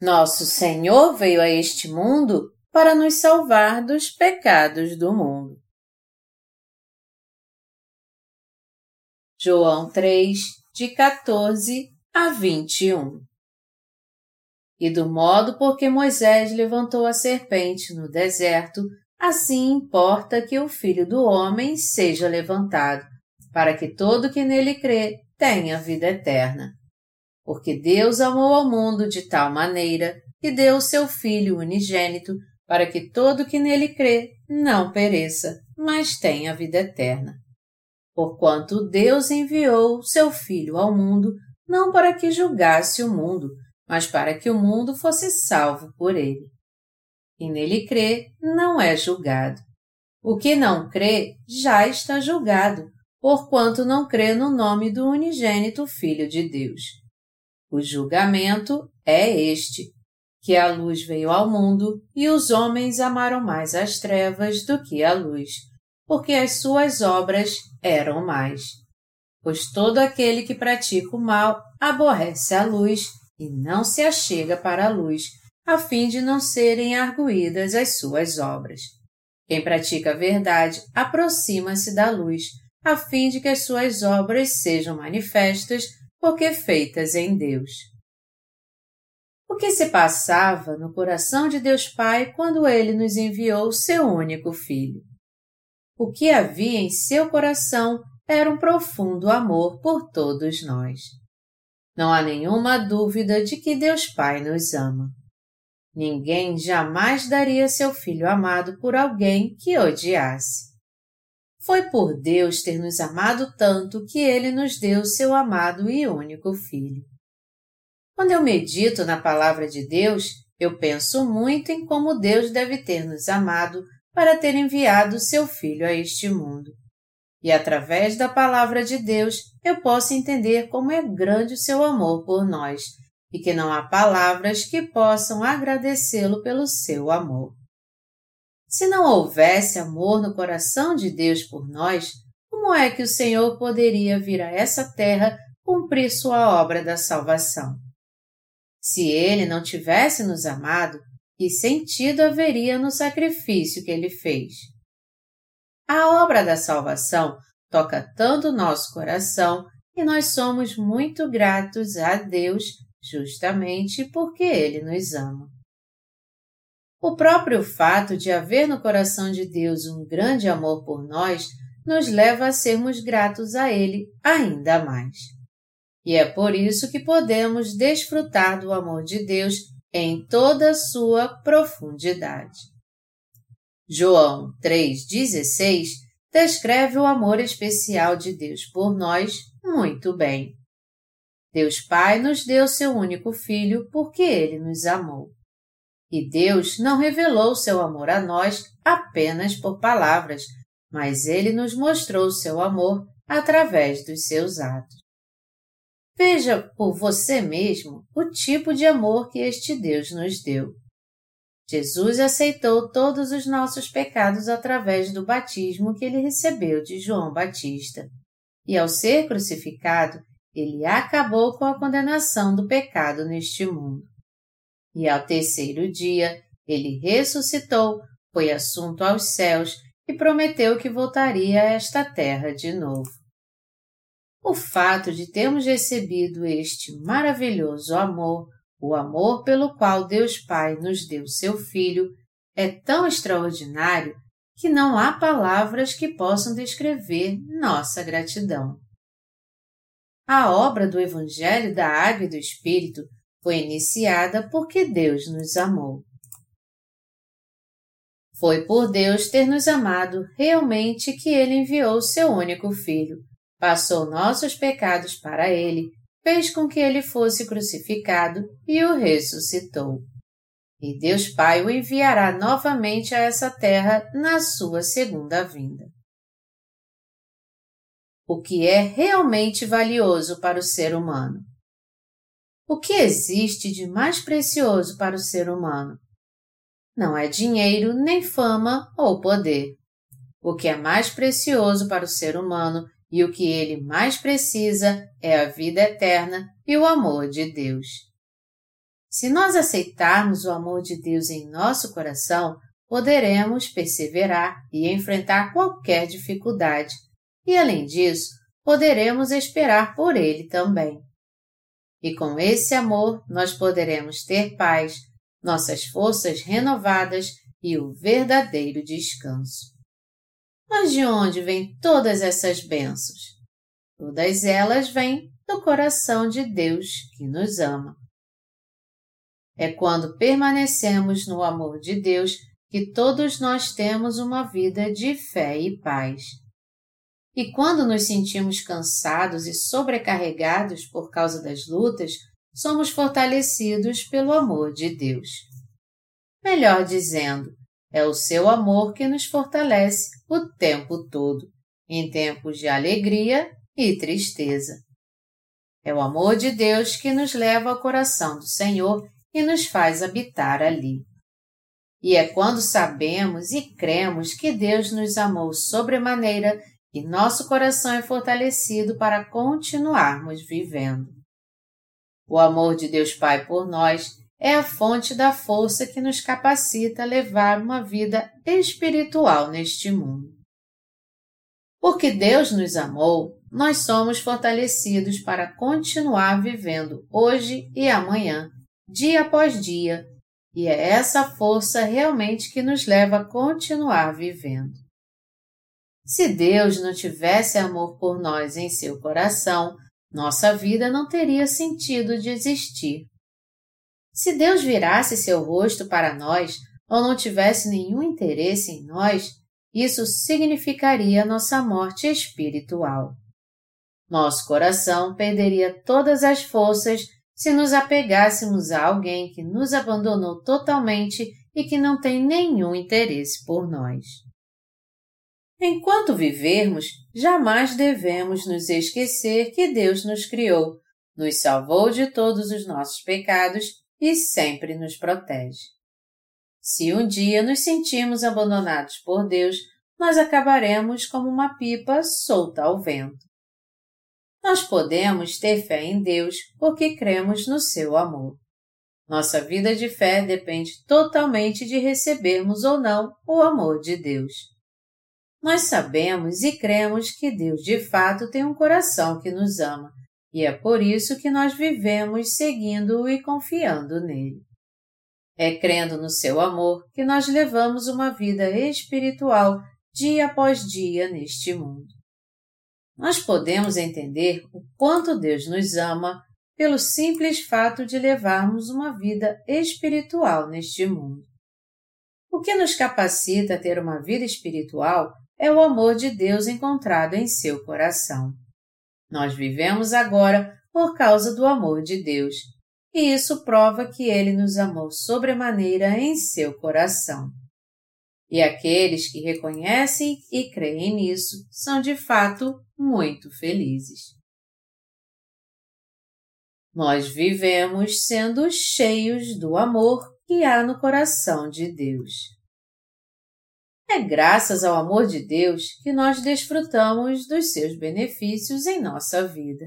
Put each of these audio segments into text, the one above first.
Nosso Senhor veio a este mundo para nos salvar dos pecados do mundo. João 3, de 14 a 21 E do modo por que Moisés levantou a serpente no deserto, assim importa que o Filho do Homem seja levantado, para que todo que nele crê tenha vida eterna. Porque Deus amou ao mundo de tal maneira que deu o seu Filho unigênito, para que todo que nele crê não pereça, mas tenha vida eterna. Porquanto Deus enviou seu Filho ao mundo, não para que julgasse o mundo, mas para que o mundo fosse salvo por ele. E nele crê não é julgado. O que não crê já está julgado, porquanto não crê no nome do unigênito Filho de Deus. O julgamento é este, que a luz veio ao mundo e os homens amaram mais as trevas do que a luz, porque as suas obras eram mais. Pois todo aquele que pratica o mal aborrece a luz e não se achega para a luz, a fim de não serem arguídas as suas obras. Quem pratica a verdade aproxima-se da luz, a fim de que as suas obras sejam manifestas, porque feitas em Deus. O que se passava no coração de Deus Pai quando ele nos enviou seu único filho? O que havia em seu coração era um profundo amor por todos nós. Não há nenhuma dúvida de que Deus Pai nos ama. Ninguém jamais daria seu filho amado por alguém que odiasse. Foi por Deus ter nos amado tanto que Ele nos deu seu amado e único Filho. Quando eu medito na Palavra de Deus, eu penso muito em como Deus deve ter nos amado para ter enviado seu Filho a este mundo. E através da Palavra de Deus, eu posso entender como é grande o seu amor por nós e que não há palavras que possam agradecê-lo pelo seu amor. Se não houvesse amor no coração de Deus por nós, como é que o Senhor poderia vir a essa terra cumprir sua obra da salvação? Se ele não tivesse nos amado, que sentido haveria no sacrifício que ele fez? A obra da salvação toca tanto o nosso coração e nós somos muito gratos a Deus justamente porque ele nos ama. O próprio fato de haver no coração de Deus um grande amor por nós nos leva a sermos gratos a Ele ainda mais. E é por isso que podemos desfrutar do amor de Deus em toda a sua profundidade. João 3,16 descreve o amor especial de Deus por nós muito bem. Deus Pai nos deu seu único Filho porque Ele nos amou. E Deus não revelou seu amor a nós apenas por palavras, mas ele nos mostrou seu amor através dos seus atos. Veja por você mesmo o tipo de amor que este Deus nos deu. Jesus aceitou todos os nossos pecados através do batismo que ele recebeu de João Batista. E ao ser crucificado, ele acabou com a condenação do pecado neste mundo. E ao terceiro dia, ele ressuscitou, foi assunto aos céus e prometeu que voltaria a esta terra de novo. O fato de termos recebido este maravilhoso amor, o amor pelo qual Deus Pai nos deu seu Filho, é tão extraordinário que não há palavras que possam descrever nossa gratidão. A obra do Evangelho da Água e do Espírito foi iniciada porque Deus nos amou. Foi por Deus ter nos amado realmente que Ele enviou seu único Filho, passou nossos pecados para Ele, fez com que Ele fosse crucificado e o ressuscitou. E Deus Pai o enviará novamente a essa terra na sua segunda vinda. O que é realmente valioso para o ser humano? O que existe de mais precioso para o ser humano? Não é dinheiro, nem fama ou poder. O que é mais precioso para o ser humano e o que ele mais precisa é a vida eterna e o amor de Deus. Se nós aceitarmos o amor de Deus em nosso coração, poderemos perseverar e enfrentar qualquer dificuldade, e além disso, poderemos esperar por Ele também. E com esse amor, nós poderemos ter paz, nossas forças renovadas e o verdadeiro descanso. Mas de onde vêm todas essas bênçãos? Todas elas vêm do coração de Deus que nos ama. É quando permanecemos no amor de Deus que todos nós temos uma vida de fé e paz. E quando nos sentimos cansados e sobrecarregados por causa das lutas, somos fortalecidos pelo amor de Deus. Melhor dizendo, é o seu amor que nos fortalece o tempo todo, em tempos de alegria e tristeza. É o amor de Deus que nos leva ao coração do Senhor e nos faz habitar ali. E é quando sabemos e cremos que Deus nos amou sobremaneira que nosso coração é fortalecido para continuarmos vivendo. O amor de Deus Pai por nós é a fonte da força que nos capacita a levar uma vida espiritual neste mundo. Porque Deus nos amou, nós somos fortalecidos para continuar vivendo hoje e amanhã, dia após dia, e é essa força realmente que nos leva a continuar vivendo. Se Deus não tivesse amor por nós em seu coração, nossa vida não teria sentido de existir. Se Deus virasse seu rosto para nós ou não tivesse nenhum interesse em nós, isso significaria nossa morte espiritual. Nosso coração perderia todas as forças se nos apegássemos a alguém que nos abandonou totalmente e que não tem nenhum interesse por nós. Enquanto vivermos, jamais devemos nos esquecer que Deus nos criou, nos salvou de todos os nossos pecados e sempre nos protege. Se um dia nos sentimos abandonados por Deus, nós acabaremos como uma pipa solta ao vento. Nós podemos ter fé em Deus porque cremos no seu amor. Nossa vida de fé depende totalmente de recebermos ou não o amor de Deus. Nós sabemos e cremos que Deus de fato tem um coração que nos ama, e é por isso que nós vivemos seguindo-o e confiando nele. É crendo no seu amor que nós levamos uma vida espiritual dia após dia neste mundo nós podemos entender o quanto Deus nos ama pelo simples fato de levarmos uma vida espiritual neste mundo. O que nos capacita a ter uma vida espiritual é o amor de Deus encontrado em seu coração. Nós vivemos agora por causa do amor de Deus, e isso prova que Ele nos amou sobremaneira em seu coração. E aqueles que reconhecem e creem nisso são de fato muito felizes. Nós vivemos sendo cheios do amor que há no coração de Deus. É graças ao amor de Deus que nós desfrutamos dos seus benefícios em nossa vida.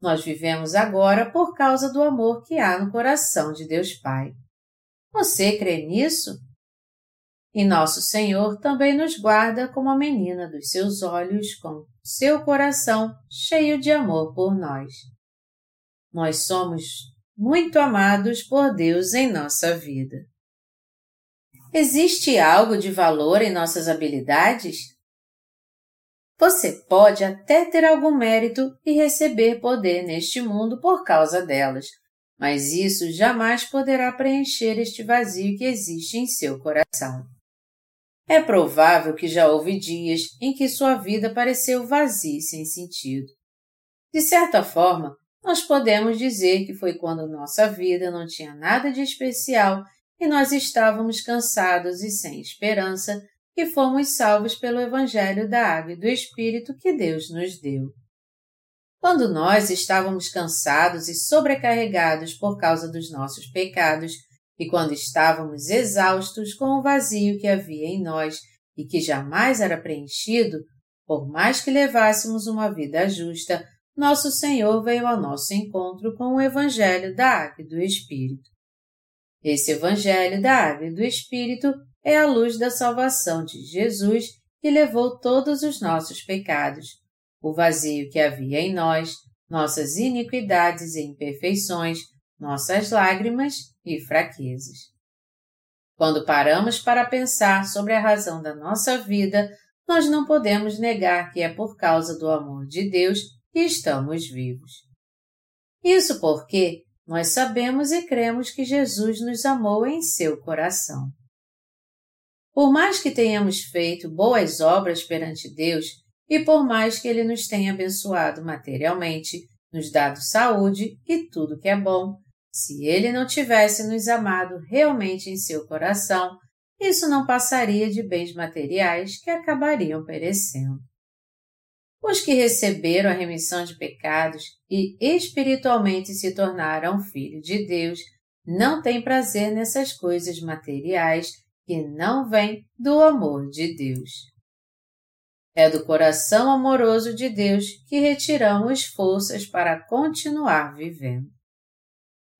Nós vivemos agora por causa do amor que há no coração de Deus Pai. Você crê nisso? E nosso Senhor também nos guarda como a menina dos seus olhos, com seu coração cheio de amor por nós. Nós somos muito amados por Deus em nossa vida. Existe algo de valor em nossas habilidades? Você pode até ter algum mérito e receber poder neste mundo por causa delas, mas isso jamais poderá preencher este vazio que existe em seu coração. É provável que já houve dias em que sua vida pareceu vazia e sem sentido. De certa forma, nós podemos dizer que foi quando nossa vida não tinha nada de especial e nós estávamos cansados e sem esperança que fomos salvos pelo Evangelho da Água e do Espírito que Deus nos deu. Quando nós estávamos cansados e sobrecarregados por causa dos nossos pecados e quando estávamos exaustos com o vazio que havia em nós e que jamais era preenchido, por mais que levássemos uma vida justa, nosso Senhor veio ao nosso encontro com o Evangelho da Água e do Espírito. Esse Evangelho da Água e do Espírito é a luz da salvação de Jesus que levou todos os nossos pecados, o vazio que havia em nós, nossas iniquidades e imperfeições, nossas lágrimas e fraquezas. Quando paramos para pensar sobre a razão da nossa vida, nós não podemos negar que é por causa do amor de Deus que estamos vivos. Isso porque nós sabemos e cremos que Jesus nos amou em seu coração. Por mais que tenhamos feito boas obras perante Deus e por mais que Ele nos tenha abençoado materialmente, nos dado saúde e tudo que é bom, se Ele não tivesse nos amado realmente em seu coração, isso não passaria de bens materiais que acabariam perecendo. Os que receberam a remissão de pecados e espiritualmente se tornaram filhos de Deus não têm prazer nessas coisas materiais que não vêm do amor de Deus. É do coração amoroso de Deus que retiramos forças para continuar vivendo.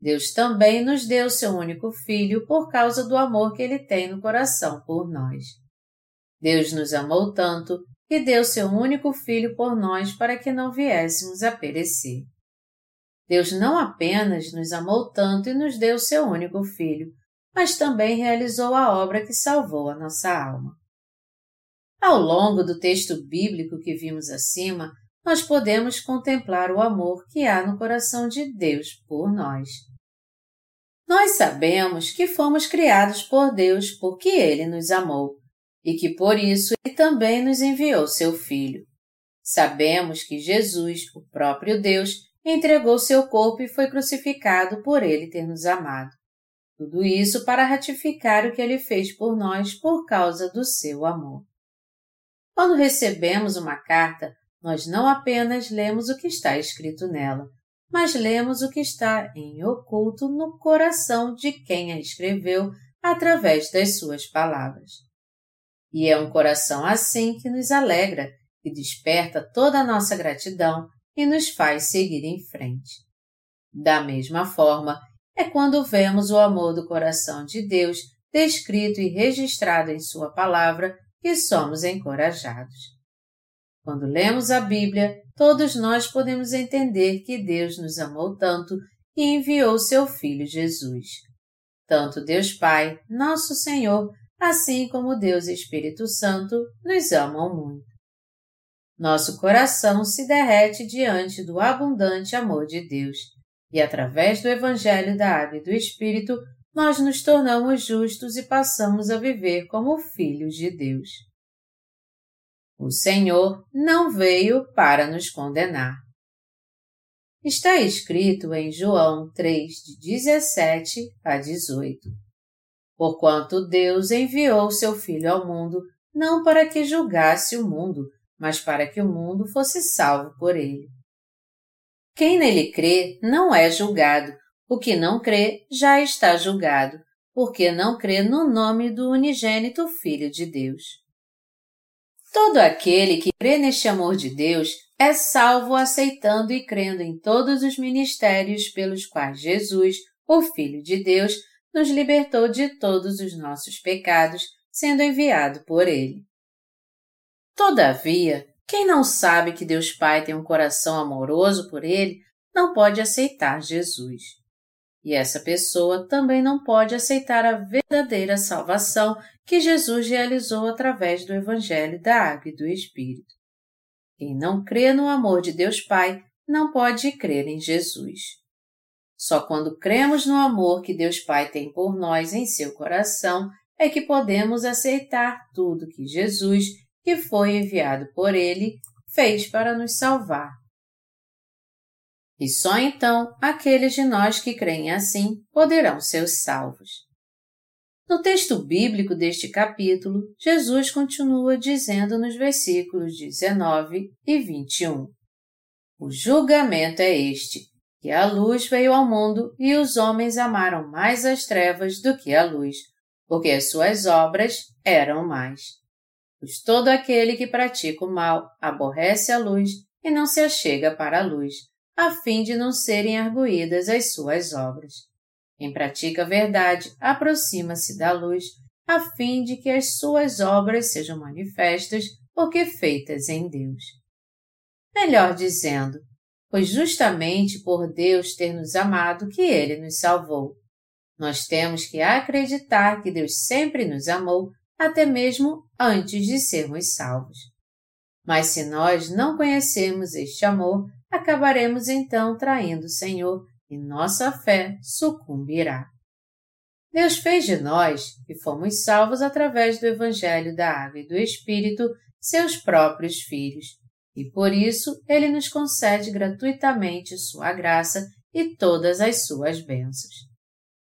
Deus também nos deu seu único Filho por causa do amor que ele tem no coração por nós. Deus nos amou tanto e deu seu único Filho por nós para que não viéssemos a perecer. Deus não apenas nos amou tanto e nos deu seu único Filho, mas também realizou a obra que salvou a nossa alma. Ao longo do texto bíblico que vimos acima, nós podemos contemplar o amor que há no coração de Deus por nós. Nós sabemos que fomos criados por Deus porque Ele nos amou e que por isso ele também nos enviou seu Filho. Sabemos que Jesus, o próprio Deus, entregou seu corpo e foi crucificado por ele ter nos amado. Tudo isso para ratificar o que ele fez por nós por causa do seu amor. Quando recebemos uma carta, nós não apenas lemos o que está escrito nela, mas lemos o que está em oculto no coração de quem a escreveu através das suas palavras. E é um coração assim que nos alegra, que desperta toda a nossa gratidão e nos faz seguir em frente. Da mesma forma, é quando vemos o amor do coração de Deus descrito e registrado em Sua palavra que somos encorajados. Quando lemos a Bíblia, todos nós podemos entender que Deus nos amou tanto que enviou seu Filho Jesus. Tanto Deus Pai, nosso Senhor, assim como Deus e Espírito Santo nos amam muito. Nosso coração se derrete diante do abundante amor de Deus, e através do Evangelho da Água e do Espírito, nós nos tornamos justos e passamos a viver como filhos de Deus. O Senhor não veio para nos condenar. Está escrito em João 3, de 17 a 18 porquanto Deus enviou seu Filho ao mundo não para que julgasse o mundo, mas para que o mundo fosse salvo por ele. Quem nele crê não é julgado, o que não crê já está julgado, porque não crê no nome do unigênito Filho de Deus. Todo aquele que crê neste amor de Deus é salvo aceitando e crendo em todos os ministérios pelos quais Jesus, o Filho de Deus, nos libertou de todos os nossos pecados, sendo enviado por Ele. Todavia, quem não sabe que Deus Pai tem um coração amoroso por Ele, não pode aceitar Jesus. E essa pessoa também não pode aceitar a verdadeira salvação que Jesus realizou através do Evangelho da Água e do Espírito. Quem não crê no amor de Deus Pai não pode crer em Jesus. Só quando cremos no amor que Deus Pai tem por nós em seu coração é que podemos aceitar tudo que Jesus, que foi enviado por Ele, fez para nos salvar. E só então aqueles de nós que creem assim poderão ser salvos. No texto bíblico deste capítulo, Jesus continua dizendo nos versículos 19 e 21: O julgamento é este que a luz veio ao mundo e os homens amaram mais as trevas do que a luz, porque as suas obras eram mais. Pois todo aquele que pratica o mal aborrece a luz e não se achega para a luz, a fim de não serem arguídas as suas obras. Quem pratica a verdade aproxima-se da luz, a fim de que as suas obras sejam manifestas porque feitas em Deus. Melhor dizendo, pois justamente por Deus ter nos amado que Ele nos salvou. Nós temos que acreditar que Deus sempre nos amou, até mesmo antes de sermos salvos. Mas se nós não conhecemos este amor, acabaremos então traindo o Senhor e nossa fé sucumbirá. Deus fez de nós, que fomos salvos através do Evangelho da Água e do Espírito, seus próprios filhos, e por isso Ele nos concede gratuitamente Sua graça e todas as Suas bênçãos.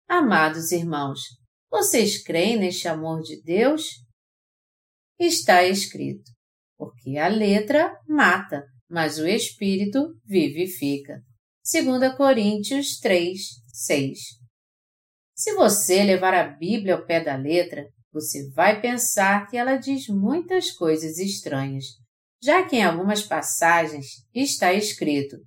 Amados irmãos, vocês creem neste amor de Deus? Está escrito: porque a letra mata, mas o Espírito vivifica. 2 Coríntios 3, 6. Se você levar a Bíblia ao pé da letra, você vai pensar que ela diz muitas coisas estranhas, já que em algumas passagens está escrito: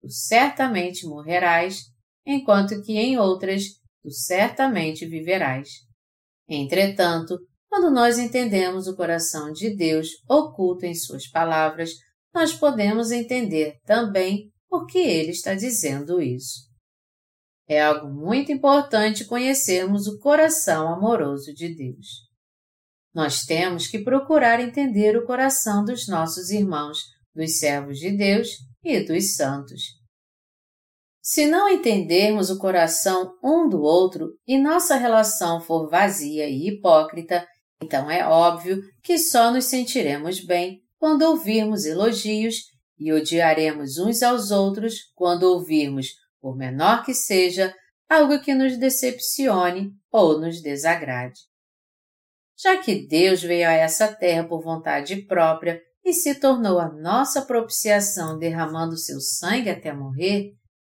Tu certamente morrerás, enquanto que em outras, Tu certamente viverás. Entretanto, quando nós entendemos o coração de Deus oculto em Suas palavras, nós podemos entender também por que Ele está dizendo isso. É algo muito importante conhecermos o coração amoroso de Deus. Nós temos que procurar entender o coração dos nossos irmãos, dos servos de Deus e dos santos. Se não entendermos o coração um do outro e nossa relação for vazia e hipócrita, então é óbvio que só nos sentiremos bem quando ouvirmos elogios e odiaremos uns aos outros quando ouvirmos, por menor que seja, algo que nos decepcione ou nos desagrade. Já que Deus veio a essa terra por vontade própria e se tornou a nossa propiciação derramando seu sangue até morrer,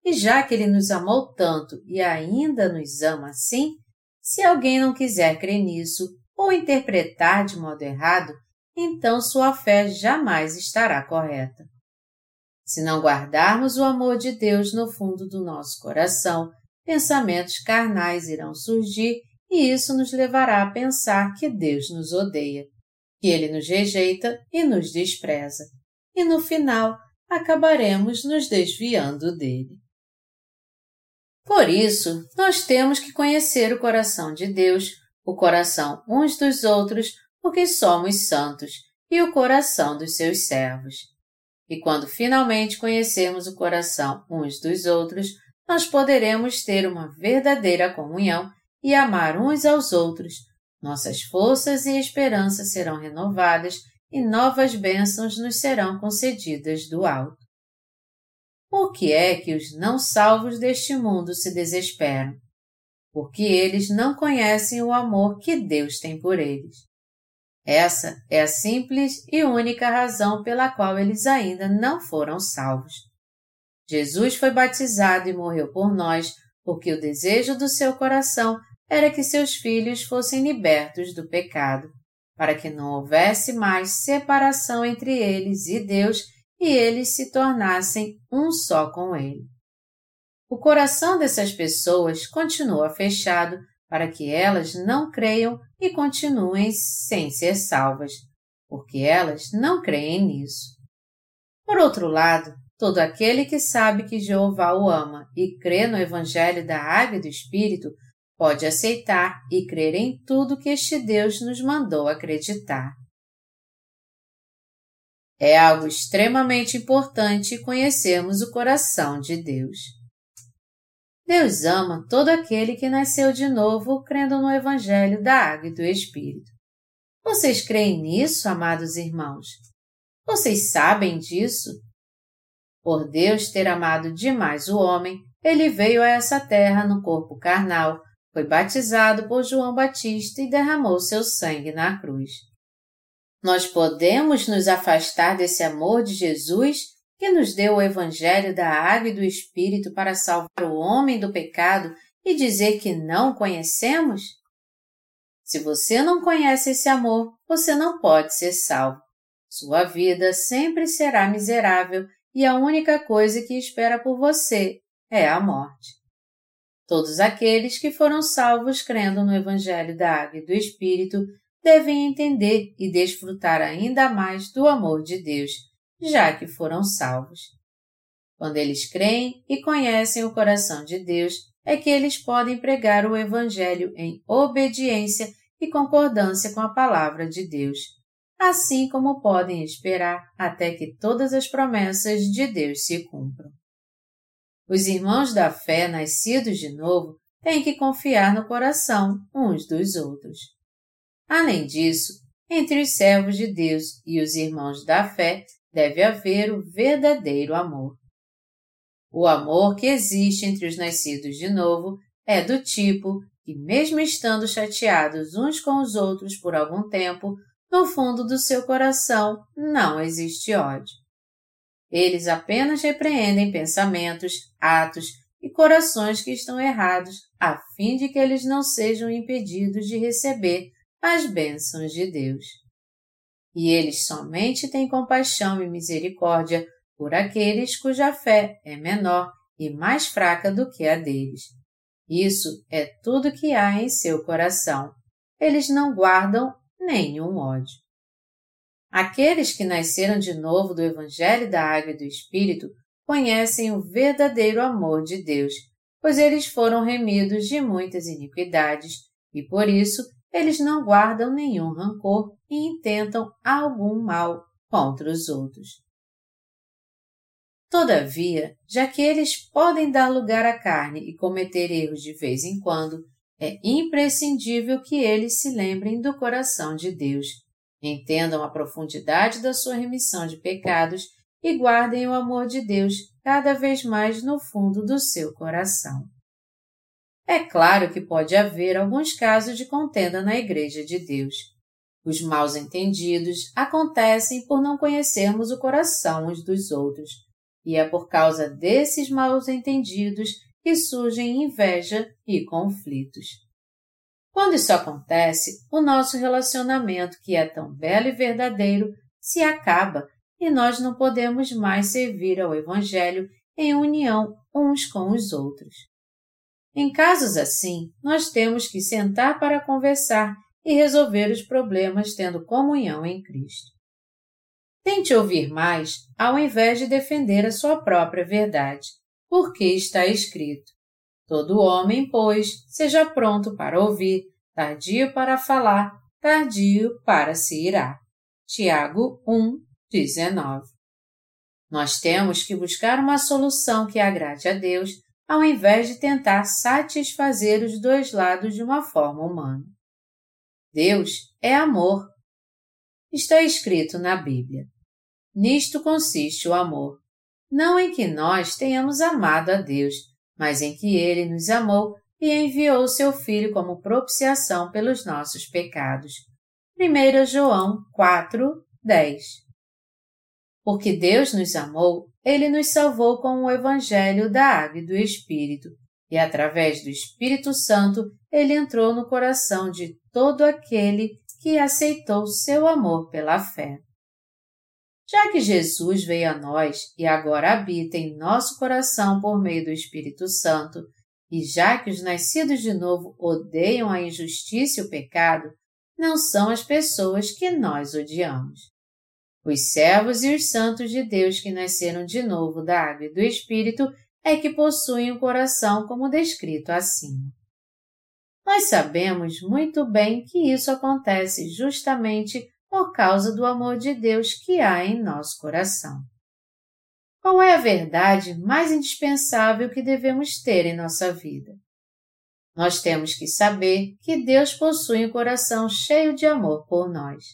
e já que Ele nos amou tanto e ainda nos ama assim, se alguém não quiser crer nisso ou interpretar de modo errado, então sua fé jamais estará correta. Se não guardarmos o amor de Deus no fundo do nosso coração, pensamentos carnais irão surgir e isso nos levará a pensar que Deus nos odeia, que Ele nos rejeita e nos despreza, e no final acabaremos nos desviando dele. Por isso, nós temos que conhecer o coração de Deus, o coração uns dos outros, porque somos santos, e o coração dos seus servos. E quando finalmente conhecermos o coração uns dos outros, nós poderemos ter uma verdadeira comunhão e amar uns aos outros. Nossas forças e esperanças serão renovadas e novas bênçãos nos serão concedidas do alto. Por que é que os não salvos deste mundo se desesperam? Porque eles não conhecem o amor que Deus tem por eles. Essa é a simples e única razão pela qual eles ainda não foram salvos. Jesus foi batizado e morreu por nós porque o desejo do seu coração era que seus filhos fossem libertos do pecado, para que não houvesse mais separação entre eles e Deus e eles se tornassem um só com Ele. O coração dessas pessoas continua fechado para que elas não creiam e continuem sem ser salvas, porque elas não creem nisso. Por outro lado, todo aquele que sabe que Jeová o ama e crê no Evangelho da Água e do Espírito pode aceitar e crer em tudo que este Deus nos mandou acreditar. É algo extremamente importante conhecermos o coração de Deus. Deus ama todo aquele que nasceu de novo crendo no Evangelho da Água e do Espírito. Vocês creem nisso, amados irmãos? Vocês sabem disso? Por Deus ter amado demais o homem, ele veio a essa terra no corpo carnal, foi batizado por João Batista e derramou seu sangue na cruz. Nós podemos nos afastar desse amor de Jesus que nos deu o Evangelho da Água e do Espírito para salvar o homem do pecado e dizer que não conhecemos? Se você não conhece esse amor, você não pode ser salvo. sua vida sempre será miserável e a única coisa que espera por você é a morte. Todos aqueles que foram salvos crendo no Evangelho da Água e do Espírito devem entender e desfrutar ainda mais do amor de Deus, já que foram salvos. Quando eles creem e conhecem o coração de Deus, é que eles podem pregar o Evangelho em obediência e concordância com a palavra de Deus, assim como podem esperar até que todas as promessas de Deus se cumpram. Os irmãos da fé nascidos de novo têm que confiar no coração uns dos outros. Além disso, entre os servos de Deus e os irmãos da fé deve haver o verdadeiro amor. O amor que existe entre os nascidos de novo é do tipo que, mesmo estando chateados uns com os outros por algum tempo, no fundo do seu coração não existe ódio. Eles apenas repreendem pensamentos, atos e corações que estão errados, a fim de que eles não sejam impedidos de receber as bênçãos de Deus. E eles somente têm compaixão e misericórdia por aqueles cuja fé é menor e mais fraca do que a deles. Isso é tudo que há em seu coração. Eles não guardam nenhum ódio. Aqueles que nasceram de novo do Evangelho da Água e do Espírito conhecem o verdadeiro amor de Deus, pois eles foram remidos de muitas iniquidades e por isso eles não guardam nenhum rancor e intentam algum mal contra os outros. Todavia, já que eles podem dar lugar à carne e cometer erros de vez em quando, é imprescindível que eles se lembrem do coração de Deus, entendam a profundidade da sua remissão de pecados e guardem o amor de Deus cada vez mais no fundo do seu coração. É claro que pode haver alguns casos de contenda na Igreja de Deus. Os maus entendidos acontecem por não conhecermos o coração uns dos outros, e é por causa desses maus entendidos que surgem inveja e conflitos. Quando isso acontece, o nosso relacionamento, que é tão belo e verdadeiro, se acaba e nós não podemos mais servir ao Evangelho em união uns com os outros. Em casos assim, nós temos que sentar para conversar e resolver os problemas tendo comunhão em Cristo. Tente ouvir mais ao invés de defender a sua própria verdade porque está escrito: Todo homem, pois, seja pronto para ouvir, tardio para falar, tardio para se irar. Tiago 1, 19. Nós temos que buscar uma solução que agrade a Deus, ao invés de tentar satisfazer os dois lados de uma forma humana. Deus é amor. Está escrito na Bíblia. Nisto consiste o amor não em que nós tenhamos amado a Deus, mas em que Ele nos amou e enviou seu Filho como propiciação pelos nossos pecados. 1 João 4, 10 Porque Deus nos amou, Ele nos salvou com o Evangelho da Água e do Espírito, e através do Espírito Santo Ele entrou no coração de todo aquele que aceitou seu amor pela fé. Já que Jesus veio a nós e agora habita em nosso coração por meio do Espírito Santo, e já que os nascidos de novo odeiam a injustiça e o pecado, não são as pessoas que nós odiamos. Os servos e os santos de Deus que nasceram de novo da água e do Espírito é que possuem o coração como descrito acima. Nós sabemos muito bem que isso acontece justamente por causa do amor de Deus que há em nosso coração. Qual é a verdade mais indispensável que devemos ter em nossa vida? Nós temos que saber que Deus possui um coração cheio de amor por nós.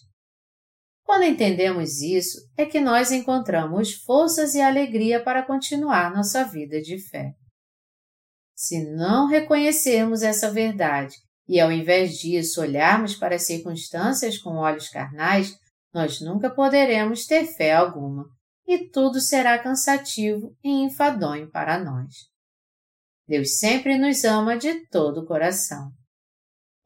Quando entendemos isso, é que nós encontramos forças e alegria para continuar nossa vida de fé. Se não reconhecermos essa verdade e ao invés disso olharmos para as circunstâncias com olhos carnais, nós nunca poderemos ter fé alguma, e tudo será cansativo e enfadonho para nós. Deus sempre nos ama de todo o coração.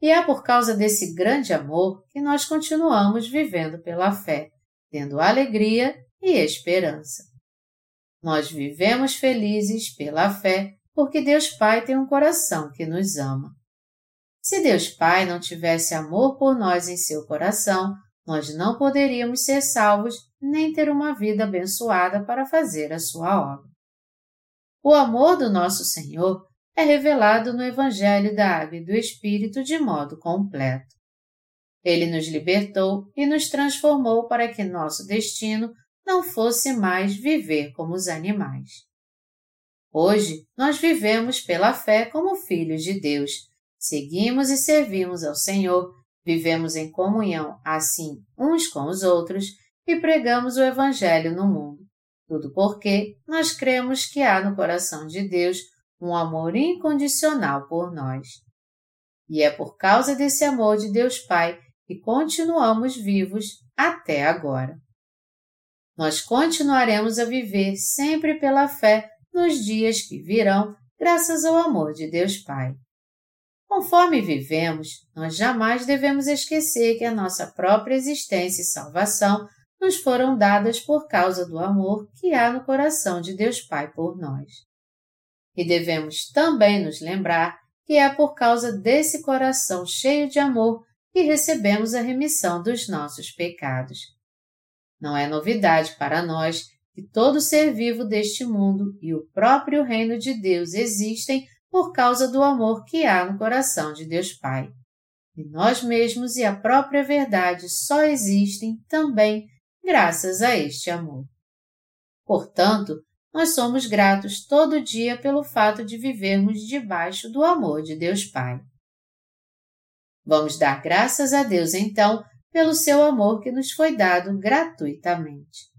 E é por causa desse grande amor que nós continuamos vivendo pela fé, tendo alegria e esperança. Nós vivemos felizes pela fé porque Deus Pai tem um coração que nos ama. Se Deus Pai não tivesse amor por nós em seu coração, nós não poderíamos ser salvos nem ter uma vida abençoada para fazer a sua obra. O amor do nosso Senhor é revelado no Evangelho da Água e do Espírito de modo completo. Ele nos libertou e nos transformou para que nosso destino não fosse mais viver como os animais. Hoje, nós vivemos pela fé como filhos de Deus, seguimos e servimos ao Senhor, vivemos em comunhão assim uns com os outros e pregamos o Evangelho no mundo. Tudo porque nós cremos que há no coração de Deus um amor incondicional por nós. E é por causa desse amor de Deus Pai que continuamos vivos até agora. Nós continuaremos a viver sempre pela fé nos dias que virão, graças ao amor de Deus Pai. Conforme vivemos, nós jamais devemos esquecer que a nossa própria existência e salvação nos foram dadas por causa do amor que há no coração de Deus Pai por nós. E devemos também nos lembrar que é por causa desse coração cheio de amor que recebemos a remissão dos nossos pecados. Não é novidade para nós que todo ser vivo deste mundo e o próprio reino de Deus existem por causa do amor que há no coração de Deus Pai. E nós mesmos e a própria verdade só existem também graças a este amor. Portanto, nós somos gratos todo dia pelo fato de vivermos debaixo do amor de Deus Pai. Vamos dar graças a Deus então pelo seu amor que nos foi dado gratuitamente.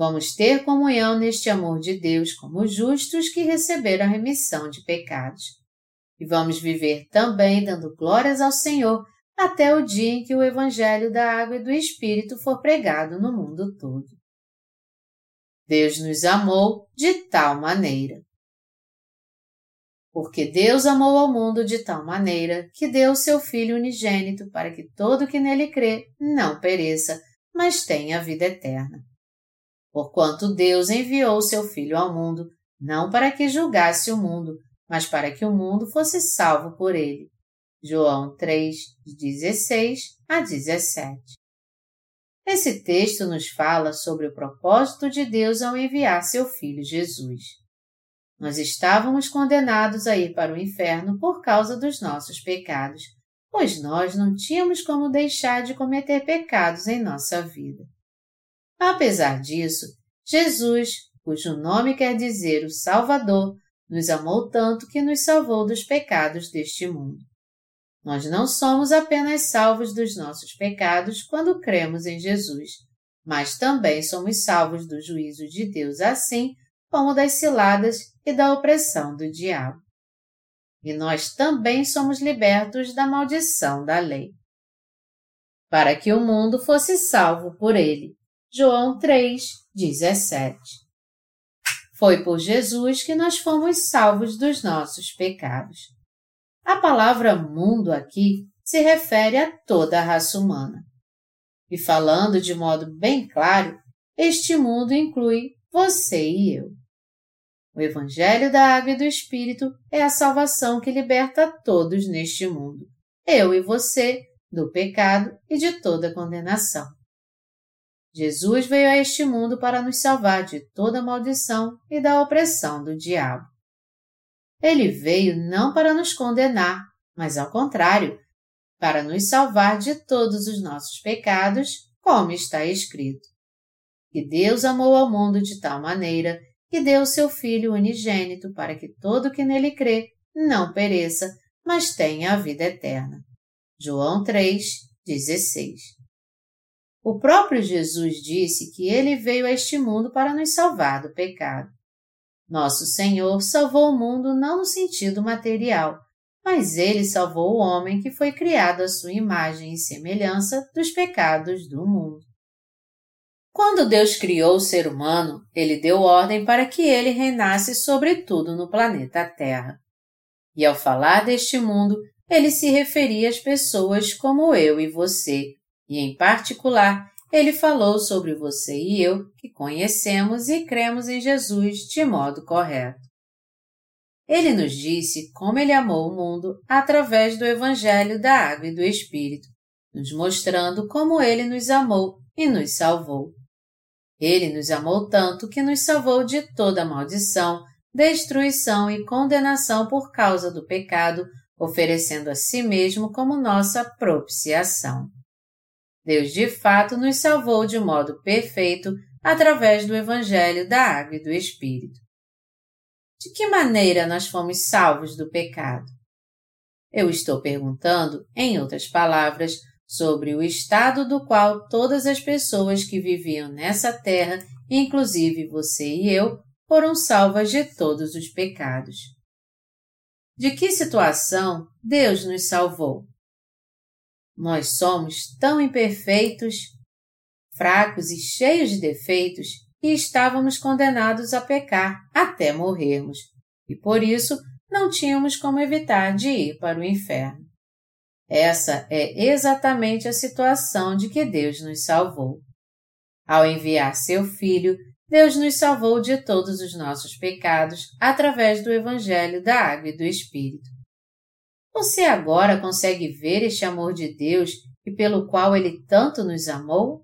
Vamos ter comunhão neste amor de Deus como justos que receberam a remissão de pecados. E vamos viver também dando glórias ao Senhor até o dia em que o Evangelho da Água e do Espírito for pregado no mundo todo. Deus nos amou de tal maneira. Porque Deus amou ao mundo de tal maneira que deu seu Filho unigênito para que todo que nele crê não pereça, mas tenha vida eterna. Porquanto Deus enviou seu Filho ao mundo, não para que julgasse o mundo, mas para que o mundo fosse salvo por ele. João 3, de 16 a 17. Esse texto nos fala sobre o propósito de Deus ao enviar seu Filho Jesus. Nós estávamos condenados a ir para o inferno por causa dos nossos pecados, pois nós não tínhamos como deixar de cometer pecados em nossa vida. Apesar disso, Jesus, cujo nome quer dizer o Salvador, nos amou tanto que nos salvou dos pecados deste mundo. Nós não somos apenas salvos dos nossos pecados quando cremos em Jesus, mas também somos salvos do juízo de Deus, assim como das ciladas e da opressão do diabo. E nós também somos libertos da maldição da lei. Para que o mundo fosse salvo por ele. João 3, 17. Foi por Jesus que nós fomos salvos dos nossos pecados. A palavra mundo aqui se refere a toda a raça humana. E falando de modo bem claro, este mundo inclui você e eu. O Evangelho da Água e do Espírito é a salvação que liberta todos neste mundo, eu e você, do pecado e de toda condenação. Jesus veio a este mundo para nos salvar de toda maldição e da opressão do diabo. Ele veio não para nos condenar, mas ao contrário, para nos salvar de todos os nossos pecados, como está escrito. Que Deus amou ao mundo de tal maneira que deu seu Filho unigênito para que todo que nele crê não pereça, mas tenha a vida eterna. João 3, 16. O próprio Jesus disse que ele veio a este mundo para nos salvar do pecado. Nosso Senhor salvou o mundo não no sentido material, mas ele salvou o homem que foi criado à sua imagem e semelhança dos pecados do mundo. Quando Deus criou o ser humano, ele deu ordem para que ele reinasse sobre tudo no planeta Terra. E ao falar deste mundo, ele se referia às pessoas como eu e você, e em particular, ele falou sobre você e eu que conhecemos e cremos em Jesus de modo correto. Ele nos disse como ele amou o mundo através do Evangelho da Água e do Espírito, nos mostrando como ele nos amou e nos salvou. Ele nos amou tanto que nos salvou de toda maldição, destruição e condenação por causa do pecado, oferecendo a si mesmo como nossa propiciação. Deus de fato nos salvou de modo perfeito através do Evangelho da Água e do Espírito. De que maneira nós fomos salvos do pecado? Eu estou perguntando, em outras palavras, sobre o estado do qual todas as pessoas que viviam nessa terra, inclusive você e eu, foram salvas de todos os pecados. De que situação Deus nos salvou? Nós somos tão imperfeitos, fracos e cheios de defeitos que estávamos condenados a pecar até morrermos, e por isso não tínhamos como evitar de ir para o inferno. Essa é exatamente a situação de que Deus nos salvou. Ao enviar seu Filho, Deus nos salvou de todos os nossos pecados através do Evangelho da Água e do Espírito. Você agora consegue ver este amor de Deus e pelo qual Ele tanto nos amou?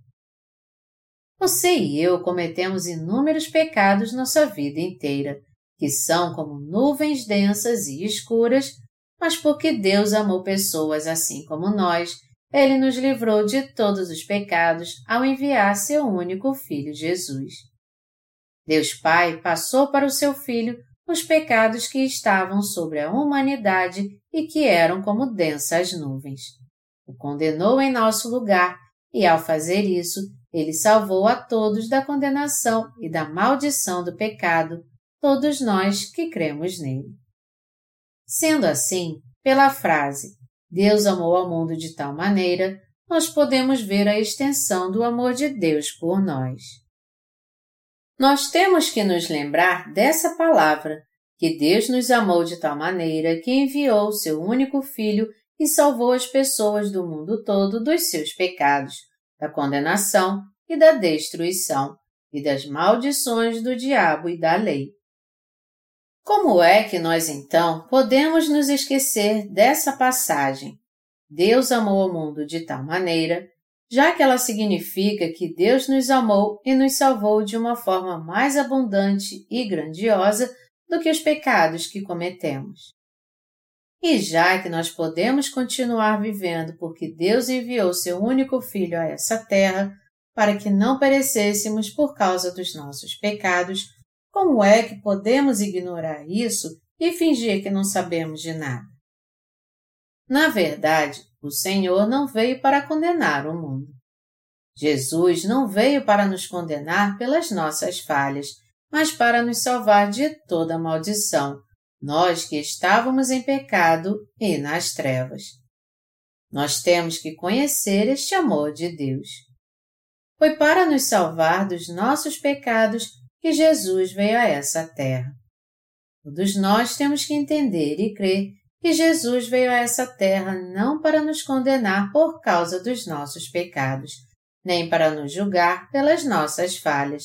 Você e eu cometemos inúmeros pecados nossa vida inteira, que são como nuvens densas e escuras mas porque Deus amou pessoas assim como nós, ele nos livrou de todos os pecados ao enviar seu único Filho Jesus. Deus Pai passou para o seu Filho os pecados que estavam sobre a humanidade e que eram como densas nuvens. O condenou em nosso lugar e, ao fazer isso, ele salvou a todos da condenação e da maldição do pecado, todos nós que cremos nele. Sendo assim, pela frase Deus amou ao mundo de tal maneira, nós podemos ver a extensão do amor de Deus por nós. Nós temos que nos lembrar dessa palavra, que Deus nos amou de tal maneira que enviou seu único Filho e salvou as pessoas do mundo todo dos seus pecados, da condenação e da destruição, e das maldições do diabo e da lei. Como é que nós então podemos nos esquecer dessa passagem? Deus amou o mundo de tal maneira, já que ela significa que Deus nos amou e nos salvou de uma forma mais abundante e grandiosa do que os pecados que cometemos. E já que nós podemos continuar vivendo porque Deus enviou seu único Filho a essa terra para que não perecêssemos por causa dos nossos pecados, como é que podemos ignorar isso e fingir que não sabemos de nada? Na verdade, o Senhor não veio para condenar o mundo. Jesus não veio para nos condenar pelas nossas falhas, mas para nos salvar de toda maldição, nós que estávamos em pecado e nas trevas. Nós temos que conhecer este amor de Deus. Foi para nos salvar dos nossos pecados que Jesus veio a essa terra. Todos nós temos que entender e crer que Jesus veio a essa terra não para nos condenar por causa dos nossos pecados, nem para nos julgar pelas nossas falhas,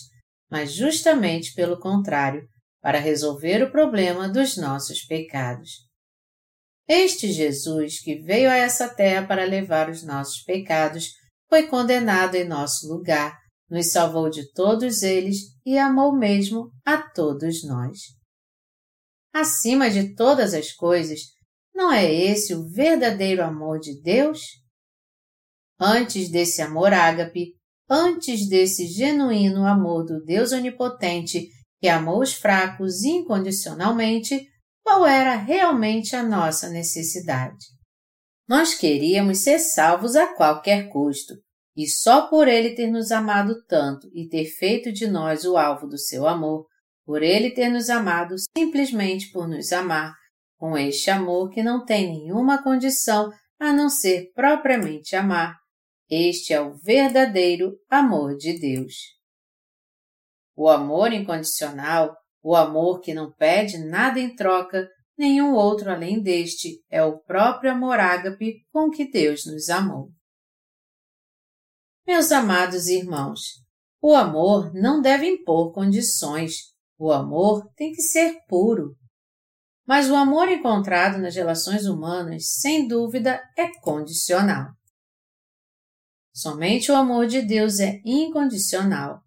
mas justamente pelo contrário, para resolver o problema dos nossos pecados. Este Jesus que veio a essa terra para levar os nossos pecados foi condenado em nosso lugar nos salvou de todos eles e amou mesmo a todos nós. Acima de todas as coisas, não é esse o verdadeiro amor de Deus? Antes desse amor ágape, antes desse genuíno amor do Deus onipotente que amou os fracos incondicionalmente, qual era realmente a nossa necessidade? Nós queríamos ser salvos a qualquer custo, e só por ele ter nos amado tanto e ter feito de nós o alvo do seu amor, por ele ter nos amado simplesmente por nos amar, com este amor que não tem nenhuma condição a não ser propriamente amar, este é o verdadeiro amor de Deus. O amor incondicional, o amor que não pede nada em troca, nenhum outro além deste, é o próprio amor ágape com que Deus nos amou. Meus amados irmãos, o amor não deve impor condições. O amor tem que ser puro. Mas o amor encontrado nas relações humanas, sem dúvida, é condicional. Somente o amor de Deus é incondicional.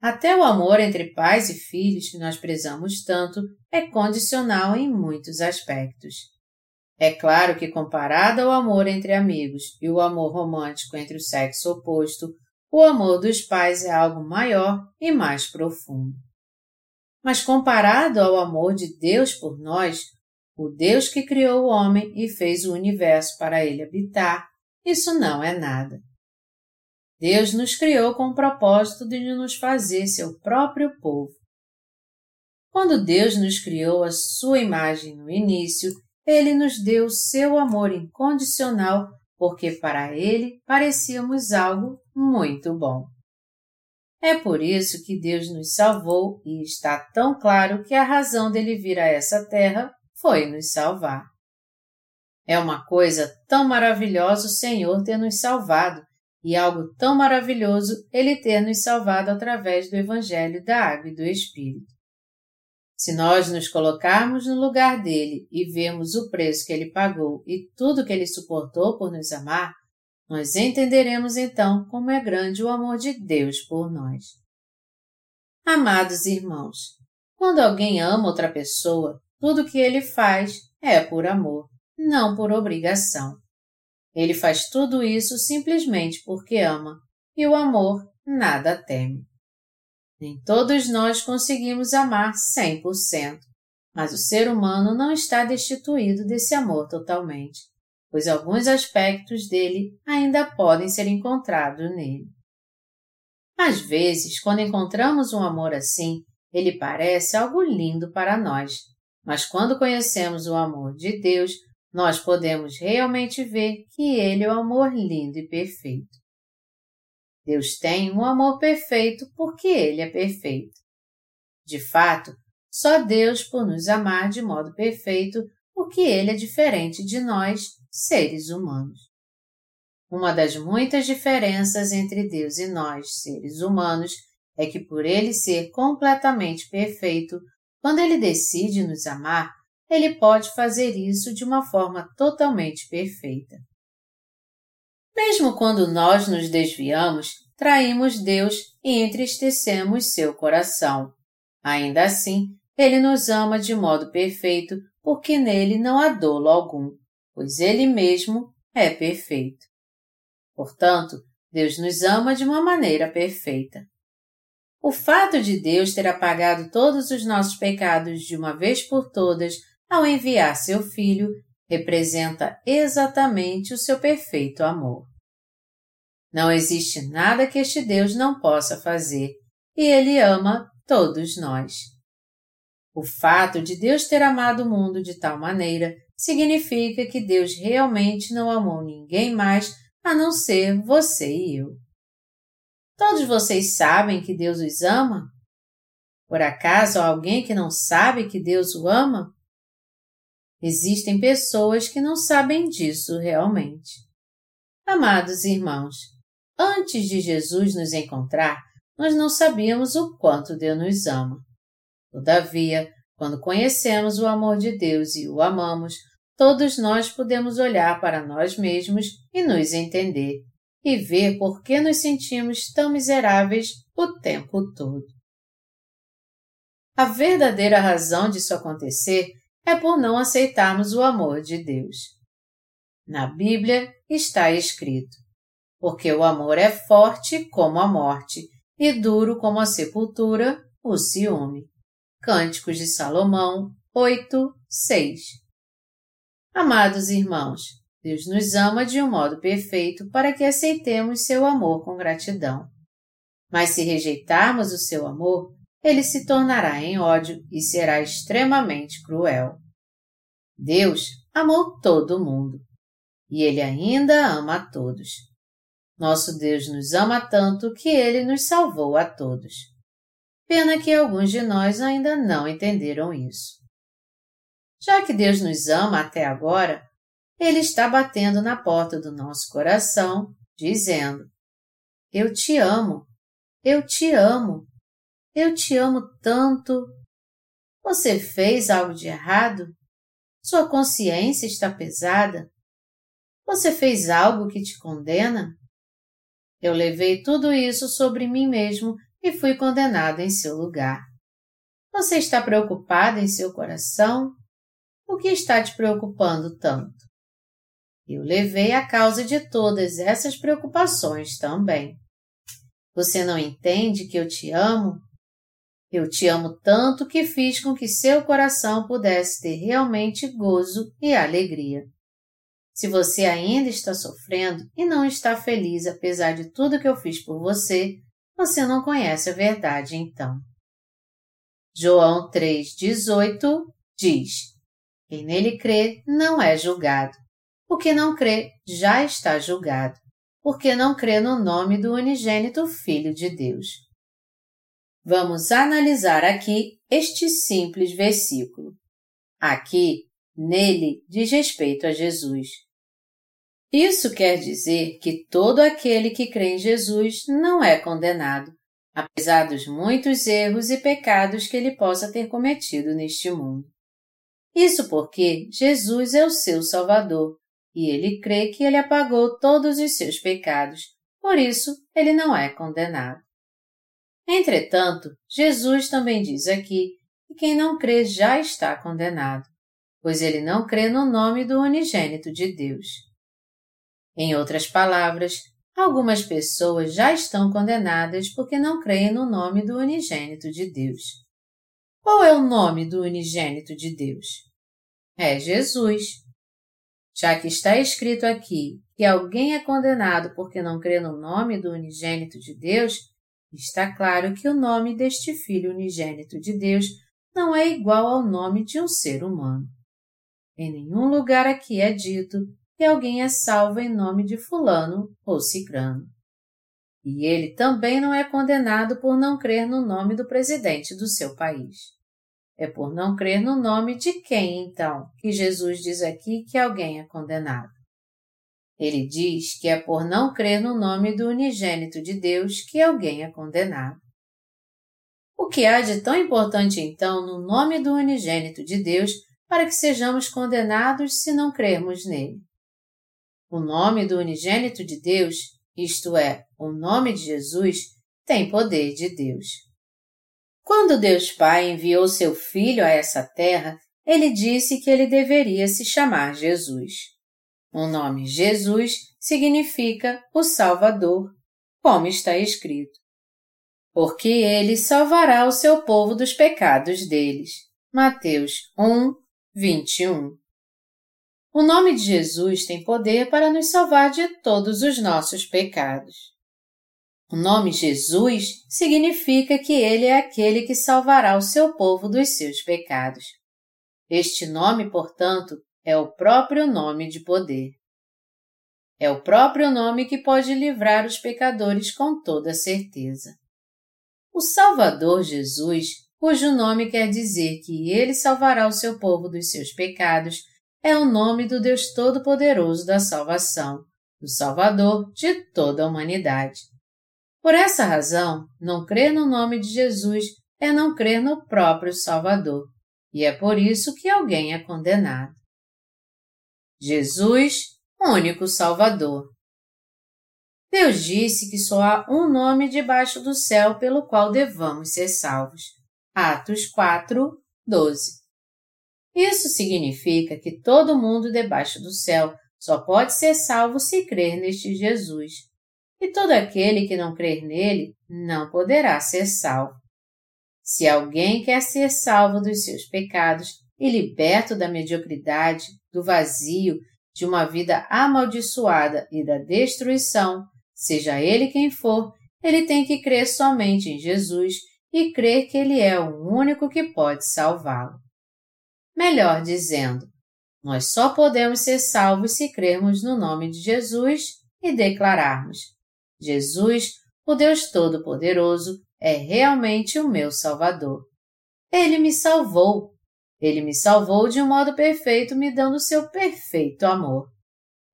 Até o amor entre pais e filhos, que nós prezamos tanto, é condicional em muitos aspectos. É claro que, comparado ao amor entre amigos e o amor romântico entre o sexo oposto, o amor dos pais é algo maior e mais profundo. Mas comparado ao amor de Deus por nós, o Deus que criou o homem e fez o universo para ele habitar, isso não é nada. Deus nos criou com o propósito de nos fazer seu próprio povo. Quando Deus nos criou a sua imagem no início, ele nos deu seu amor incondicional porque para ele parecíamos algo muito bom. É por isso que Deus nos salvou e está tão claro que a razão dele vir a essa terra foi nos salvar. É uma coisa tão maravilhosa o Senhor ter nos salvado e algo tão maravilhoso ele ter nos salvado através do Evangelho da Água e do Espírito. Se nós nos colocarmos no lugar dele e vermos o preço que ele pagou e tudo que ele suportou por nos amar, nós entenderemos então como é grande o amor de Deus por nós. Amados irmãos, quando alguém ama outra pessoa, tudo que ele faz é por amor, não por obrigação. Ele faz tudo isso simplesmente porque ama, e o amor nada teme. Nem todos nós conseguimos amar 100%, mas o ser humano não está destituído desse amor totalmente, pois alguns aspectos dele ainda podem ser encontrados nele. Às vezes, quando encontramos um amor assim, ele parece algo lindo para nós, mas quando conhecemos o amor de Deus, nós podemos realmente ver que Ele é o amor lindo e perfeito. Deus tem um amor perfeito porque Ele é perfeito. De fato, só Deus por nos amar de modo perfeito porque Ele é diferente de nós, seres humanos. Uma das muitas diferenças entre Deus e nós, seres humanos, é que por Ele ser completamente perfeito, quando Ele decide nos amar, ele pode fazer isso de uma forma totalmente perfeita. Mesmo quando nós nos desviamos, traímos Deus e entristecemos seu coração. Ainda assim, ele nos ama de modo perfeito, porque nele não há dolo algum, pois ele mesmo é perfeito. Portanto, Deus nos ama de uma maneira perfeita. O fato de Deus ter apagado todos os nossos pecados de uma vez por todas ao enviar seu filho, representa exatamente o seu perfeito amor. Não existe nada que este Deus não possa fazer, e Ele ama todos nós. O fato de Deus ter amado o mundo de tal maneira significa que Deus realmente não amou ninguém mais a não ser você e eu. Todos vocês sabem que Deus os ama? Por acaso há alguém que não sabe que Deus o ama? Existem pessoas que não sabem disso realmente. Amados irmãos, antes de Jesus nos encontrar, nós não sabíamos o quanto Deus nos ama. Todavia, quando conhecemos o amor de Deus e o amamos, todos nós podemos olhar para nós mesmos e nos entender, e ver por que nos sentimos tão miseráveis o tempo todo. A verdadeira razão disso acontecer é por não aceitarmos o amor de Deus. Na Bíblia está escrito: Porque o amor é forte como a morte e duro como a sepultura, o ciúme. Cânticos de Salomão 8, 6. Amados irmãos, Deus nos ama de um modo perfeito para que aceitemos seu amor com gratidão. Mas se rejeitarmos o seu amor, ele se tornará em ódio e será extremamente cruel. Deus amou todo mundo e ele ainda ama a todos. Nosso Deus nos ama tanto que ele nos salvou a todos. Pena que alguns de nós ainda não entenderam isso. Já que Deus nos ama até agora, Ele está batendo na porta do nosso coração, dizendo: Eu te amo. Eu te amo. Eu te amo tanto. Você fez algo de errado? Sua consciência está pesada? Você fez algo que te condena? Eu levei tudo isso sobre mim mesmo e fui condenado em seu lugar. Você está preocupado em seu coração? O que está te preocupando tanto? Eu levei a causa de todas essas preocupações também. Você não entende que eu te amo? Eu te amo tanto que fiz com que seu coração pudesse ter realmente gozo e alegria. Se você ainda está sofrendo e não está feliz apesar de tudo que eu fiz por você, você não conhece a verdade então. João 3,18 diz: Quem nele crê não é julgado. O que não crê já está julgado, porque não crê no nome do unigênito Filho de Deus. Vamos analisar aqui este simples versículo. Aqui, nele, diz respeito a Jesus. Isso quer dizer que todo aquele que crê em Jesus não é condenado, apesar dos muitos erros e pecados que ele possa ter cometido neste mundo. Isso porque Jesus é o seu Salvador e ele crê que ele apagou todos os seus pecados, por isso ele não é condenado. Entretanto, Jesus também diz aqui que quem não crê já está condenado, pois ele não crê no nome do unigênito de Deus. Em outras palavras, algumas pessoas já estão condenadas porque não creem no nome do unigênito de Deus. Qual é o nome do unigênito de Deus? É Jesus já que está escrito aqui que alguém é condenado porque não crê no nome do unigênito de Deus, está claro que o nome deste Filho unigênito de Deus não é igual ao nome de um ser humano. Em nenhum lugar aqui é dito que alguém é salvo em nome de Fulano ou Cicrano. E ele também não é condenado por não crer no nome do presidente do seu país. É por não crer no nome de quem, então, que Jesus diz aqui que alguém é condenado. Ele diz que é por não crer no nome do unigênito de Deus que alguém é condenado. O que há de tão importante, então, no nome do unigênito de Deus para que sejamos condenados se não crermos nele? O nome do unigênito de Deus, isto é, o nome de Jesus, tem poder de Deus. Quando Deus Pai enviou seu Filho a essa terra, ele disse que ele deveria se chamar Jesus. O nome Jesus significa o Salvador, como está escrito. Porque ele salvará o seu povo dos pecados deles. Mateus 1, 21. O nome de Jesus tem poder para nos salvar de todos os nossos pecados. O nome Jesus significa que ele é aquele que salvará o seu povo dos seus pecados. Este nome, portanto, é o próprio nome de poder. É o próprio nome que pode livrar os pecadores com toda certeza. O Salvador Jesus, cujo nome quer dizer que ele salvará o seu povo dos seus pecados, é o nome do Deus Todo-Poderoso da salvação, do Salvador de toda a humanidade. Por essa razão, não crer no nome de Jesus é não crer no próprio Salvador, e é por isso que alguém é condenado. Jesus, único Salvador. Deus disse que só há um nome debaixo do céu pelo qual devamos ser salvos. Atos 4, 12. Isso significa que todo mundo debaixo do céu só pode ser salvo se crer neste Jesus, e todo aquele que não crer nele não poderá ser salvo. Se alguém quer ser salvo dos seus pecados e liberto da mediocridade, do vazio, de uma vida amaldiçoada e da destruição, seja ele quem for, ele tem que crer somente em Jesus e crer que ele é o único que pode salvá-lo. Melhor dizendo, nós só podemos ser salvos se crermos no nome de Jesus e declararmos: Jesus, o Deus Todo-Poderoso, é realmente o meu Salvador. Ele me salvou. Ele me salvou de um modo perfeito, me dando seu perfeito amor.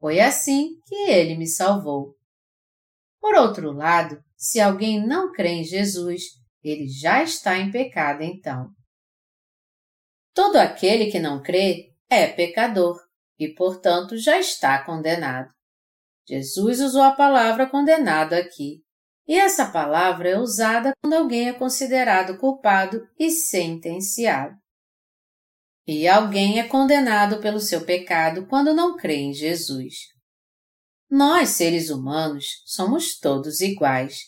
Foi assim que ele me salvou. Por outro lado, se alguém não crê em Jesus, ele já está em pecado então. Todo aquele que não crê é pecador e, portanto, já está condenado. Jesus usou a palavra condenado aqui, e essa palavra é usada quando alguém é considerado culpado e sentenciado. E alguém é condenado pelo seu pecado quando não crê em Jesus. Nós, seres humanos, somos todos iguais.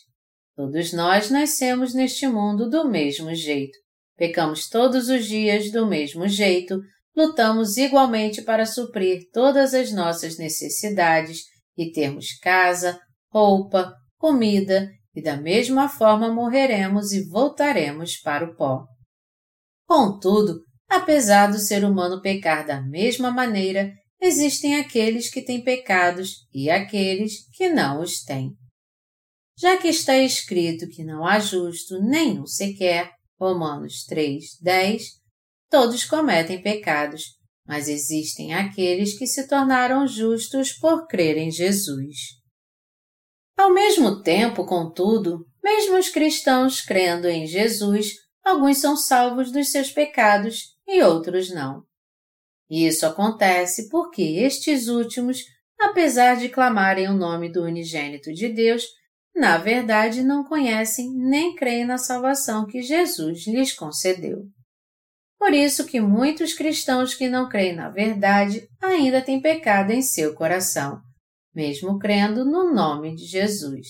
Todos nós nascemos neste mundo do mesmo jeito. Pecamos todos os dias do mesmo jeito, lutamos igualmente para suprir todas as nossas necessidades e termos casa, roupa, comida e da mesma forma morreremos e voltaremos para o pó. Contudo, apesar do ser humano pecar da mesma maneira, existem aqueles que têm pecados e aqueles que não os têm. Já que está escrito que não há justo nenhum sequer, Romanos 3, 10, todos cometem pecados, mas existem aqueles que se tornaram justos por crer em Jesus. Ao mesmo tempo, contudo, mesmo os cristãos crendo em Jesus, alguns são salvos dos seus pecados e outros não. Isso acontece porque estes últimos, apesar de clamarem o nome do unigênito de Deus, na verdade não conhecem nem creem na salvação que Jesus lhes concedeu. Por isso que muitos cristãos que não creem na verdade ainda têm pecado em seu coração, mesmo crendo no nome de Jesus.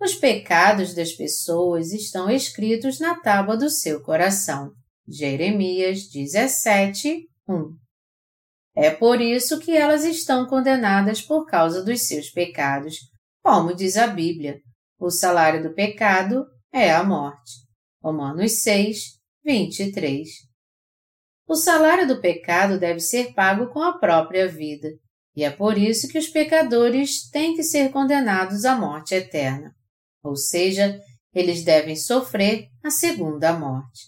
Os pecados das pessoas estão escritos na tábua do seu coração. Jeremias 17, 1. É por isso que elas estão condenadas por causa dos seus pecados, como diz a Bíblia. O salário do pecado é a morte. Romanos 6, 23. O salário do pecado deve ser pago com a própria vida, e é por isso que os pecadores têm que ser condenados à morte eterna. Ou seja, eles devem sofrer a segunda morte.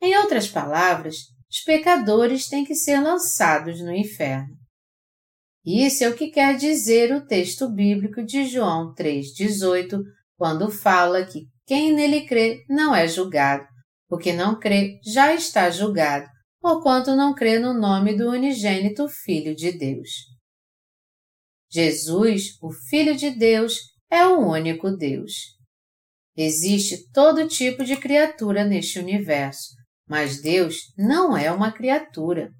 Em outras palavras, os pecadores têm que ser lançados no inferno. Isso é o que quer dizer o texto bíblico de João 3,18, quando fala que quem nele crê não é julgado, o que não crê já está julgado, porquanto não crê no nome do unigênito Filho de Deus. Jesus, o Filho de Deus, é o único Deus. Existe todo tipo de criatura neste universo, mas Deus não é uma criatura.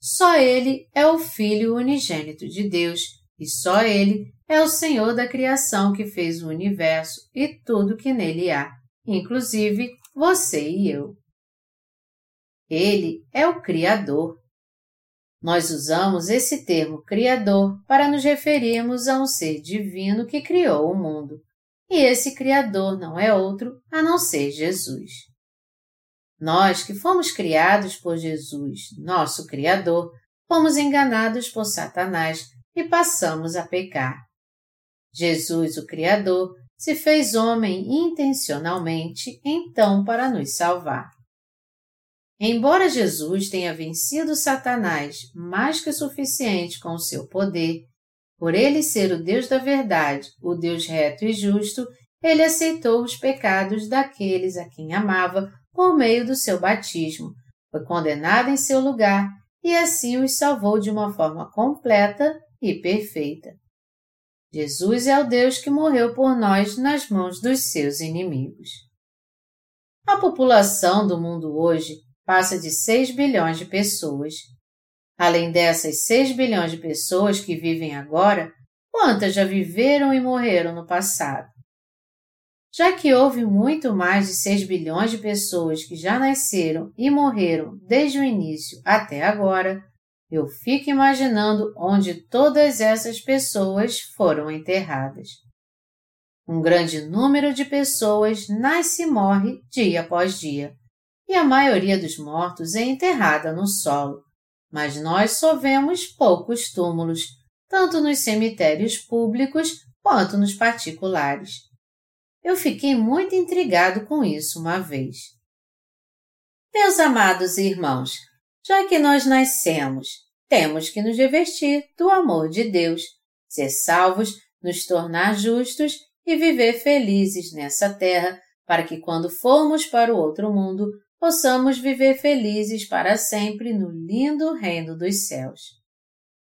Só Ele é o Filho unigênito de Deus e só Ele é o Senhor da criação que fez o universo e tudo que nele há, inclusive você e eu. Ele é o Criador. Nós usamos esse termo Criador para nos referirmos a um ser divino que criou o mundo. E esse Criador não é outro a não ser Jesus. Nós que fomos criados por Jesus, nosso Criador, fomos enganados por Satanás e passamos a pecar. Jesus, o Criador, se fez homem intencionalmente, então, para nos salvar. Embora Jesus tenha vencido Satanás mais que suficiente com o seu poder, por ele ser o Deus da verdade, o Deus reto e justo, ele aceitou os pecados daqueles a quem amava por meio do seu batismo, foi condenado em seu lugar e assim os salvou de uma forma completa e perfeita. Jesus é o Deus que morreu por nós nas mãos dos seus inimigos. A população do mundo hoje passa de 6 bilhões de pessoas. Além dessas 6 bilhões de pessoas que vivem agora, quantas já viveram e morreram no passado? Já que houve muito mais de 6 bilhões de pessoas que já nasceram e morreram desde o início até agora, eu fico imaginando onde todas essas pessoas foram enterradas. Um grande número de pessoas nasce e morre dia após dia, e a maioria dos mortos é enterrada no solo, mas nós só vemos poucos túmulos, tanto nos cemitérios públicos quanto nos particulares. Eu fiquei muito intrigado com isso uma vez. Meus amados irmãos, já que nós nascemos, temos que nos revestir do amor de Deus, ser salvos nos tornar justos e viver felizes nessa terra, para que quando formos para o outro mundo, possamos viver felizes para sempre no lindo reino dos céus.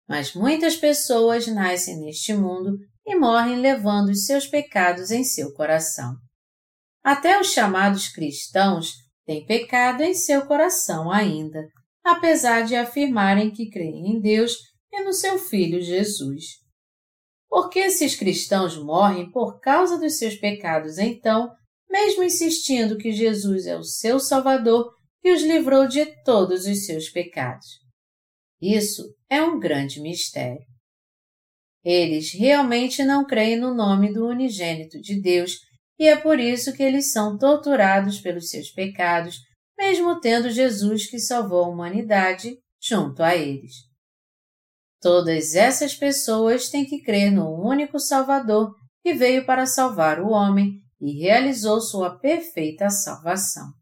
Mas muitas pessoas nascem neste mundo e morrem levando os seus pecados em seu coração. Até os chamados cristãos têm pecado em seu coração ainda, apesar de afirmarem que creem em Deus e no seu Filho Jesus. Porque esses cristãos morrem por causa dos seus pecados, então, mesmo insistindo que Jesus é o seu Salvador e os livrou de todos os seus pecados. Isso é um grande mistério. Eles realmente não creem no nome do unigênito de Deus e é por isso que eles são torturados pelos seus pecados, mesmo tendo Jesus que salvou a humanidade junto a eles. Todas essas pessoas têm que crer no único Salvador que veio para salvar o homem e realizou sua perfeita salvação.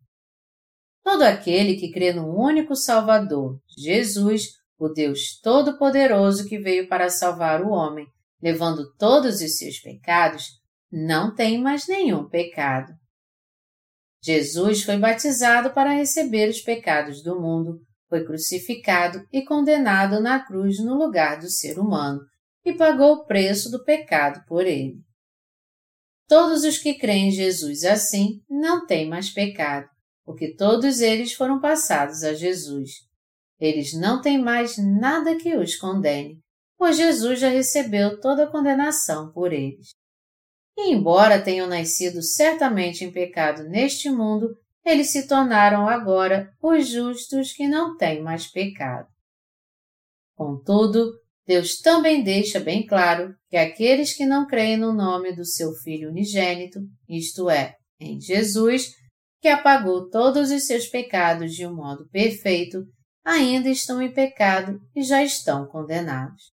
Todo aquele que crê no único Salvador, Jesus, o Deus Todo-Poderoso que veio para salvar o homem, levando todos os seus pecados, não tem mais nenhum pecado. Jesus foi batizado para receber os pecados do mundo, foi crucificado e condenado na cruz no lugar do ser humano e pagou o preço do pecado por ele. Todos os que creem em Jesus assim não têm mais pecado, porque todos eles foram passados a Jesus. Eles não têm mais nada que os condene, pois Jesus já recebeu toda a condenação por eles. E embora tenham nascido certamente em pecado neste mundo, eles se tornaram agora os justos que não têm mais pecado. Contudo, Deus também deixa bem claro que aqueles que não creem no nome do seu Filho unigênito, isto é, em Jesus, que apagou todos os seus pecados de um modo perfeito, ainda estão em pecado e já estão condenados.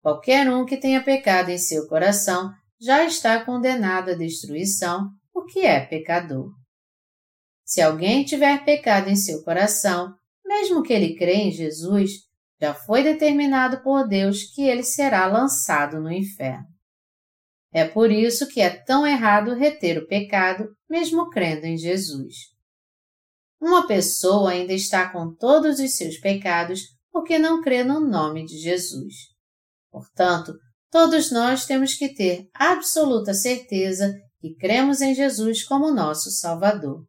Qualquer um que tenha pecado em seu coração já está condenado à destruição, porque é pecador. Se alguém tiver pecado em seu coração, mesmo que ele crê em Jesus, já foi determinado por Deus que ele será lançado no inferno. É por isso que é tão errado reter o pecado, mesmo crendo em Jesus. Uma pessoa ainda está com todos os seus pecados porque não crê no nome de Jesus. Portanto, todos nós temos que ter absoluta certeza que cremos em Jesus como nosso Salvador.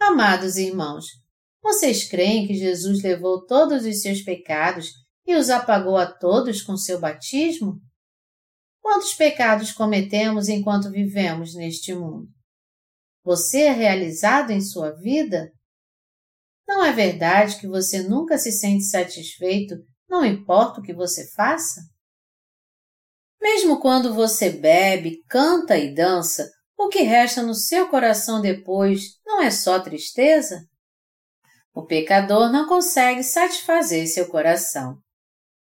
Amados irmãos, vocês creem que Jesus levou todos os seus pecados e os apagou a todos com seu batismo? Quantos pecados cometemos enquanto vivemos neste mundo? Você é realizado em sua vida? Não é verdade que você nunca se sente satisfeito, não importa o que você faça? Mesmo quando você bebe, canta e dança, o que resta no seu coração depois não é só tristeza? O pecador não consegue satisfazer seu coração.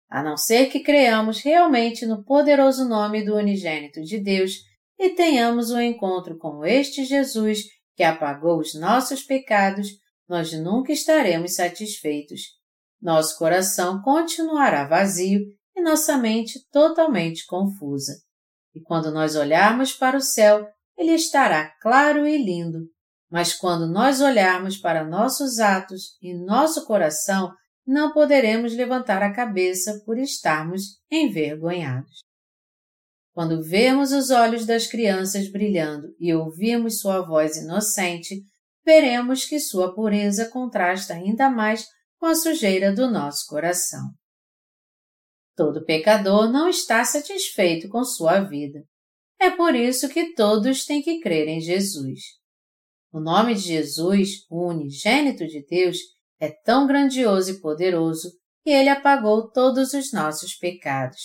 A não ser que creamos realmente no poderoso nome do unigênito de Deus e tenhamos um encontro com este Jesus que apagou os nossos pecados, nós nunca estaremos satisfeitos. Nosso coração continuará vazio e nossa mente totalmente confusa. E quando nós olharmos para o céu, ele estará claro e lindo, mas quando nós olharmos para nossos atos e nosso coração, não poderemos levantar a cabeça por estarmos envergonhados. Quando vemos os olhos das crianças brilhando e ouvimos sua voz inocente, veremos que sua pureza contrasta ainda mais com a sujeira do nosso coração. Todo pecador não está satisfeito com sua vida. É por isso que todos têm que crer em Jesus. O nome de Jesus, o unigênito de Deus, é tão grandioso e poderoso que ele apagou todos os nossos pecados.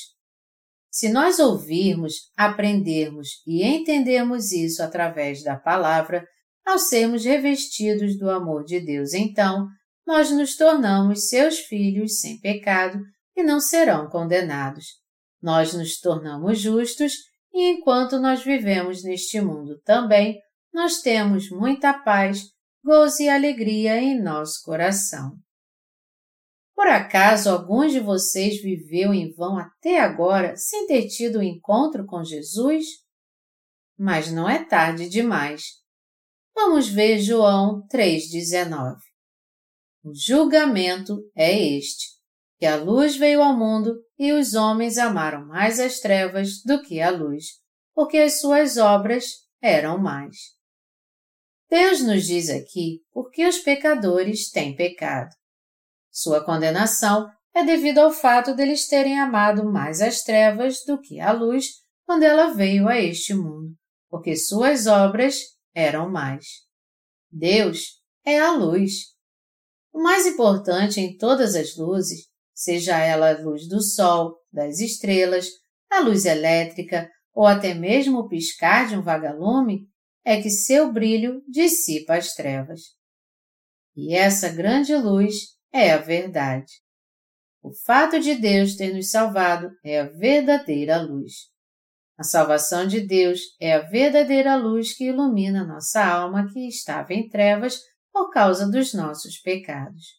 Se nós ouvirmos, aprendermos e entendermos isso através da palavra, ao sermos revestidos do amor de Deus, então, nós nos tornamos seus filhos sem pecado e não serão condenados. Nós nos tornamos justos e enquanto nós vivemos neste mundo também, nós temos muita paz, gozo e alegria em nosso coração. Por acaso alguns de vocês viveu em vão até agora sem ter tido um encontro com Jesus? Mas não é tarde demais. Vamos ver João 3,19. O julgamento é este, que a luz veio ao mundo e os homens amaram mais as trevas do que a luz, porque as suas obras eram mais. Deus nos diz aqui porque os pecadores têm pecado. Sua condenação é devido ao fato deles terem amado mais as trevas do que a luz quando ela veio a este mundo, porque suas obras eram mais. Deus é a luz. O mais importante em todas as luzes, seja ela a luz do sol, das estrelas, a luz elétrica ou até mesmo o piscar de um vagalume, é que seu brilho dissipa as trevas. E essa grande luz é a verdade. O fato de Deus ter nos salvado é a verdadeira luz. A salvação de Deus é a verdadeira luz que ilumina nossa alma que estava em trevas por causa dos nossos pecados.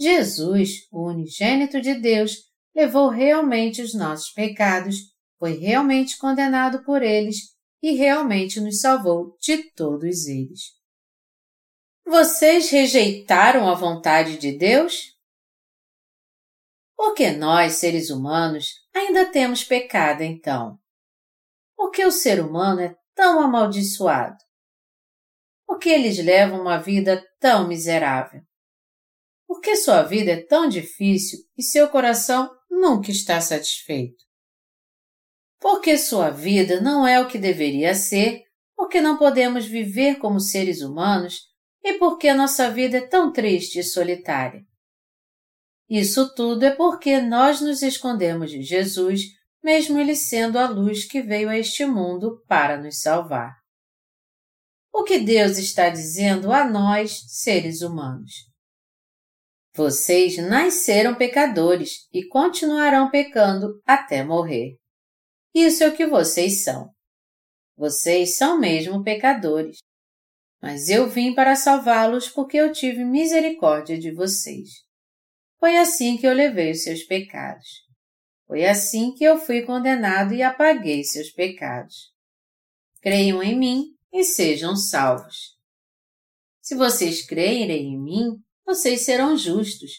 Jesus, o unigênito de Deus, levou realmente os nossos pecados, foi realmente condenado por eles e realmente nos salvou de todos eles. Vocês rejeitaram a vontade de Deus? Porque nós, seres humanos, ainda temos pecado então? Por que o ser humano é tão amaldiçoado? Por que eles levam uma vida tão miserável? Por que sua vida é tão difícil e seu coração nunca está satisfeito? Porque sua vida não é o que deveria ser, porque não podemos viver como seres humanos e por que nossa vida é tão triste e solitária. Isso tudo é porque nós nos escondemos de Jesus, mesmo Ele sendo a luz que veio a este mundo para nos salvar. O que Deus está dizendo a nós, seres humanos? Vocês nasceram pecadores e continuarão pecando até morrer. Isso é o que vocês são. Vocês são mesmo pecadores mas eu vim para salvá-los porque eu tive misericórdia de vocês. Foi assim que eu levei os seus pecados. Foi assim que eu fui condenado e apaguei seus pecados. Creiam em mim e sejam salvos. Se vocês crerem em mim, vocês serão justos.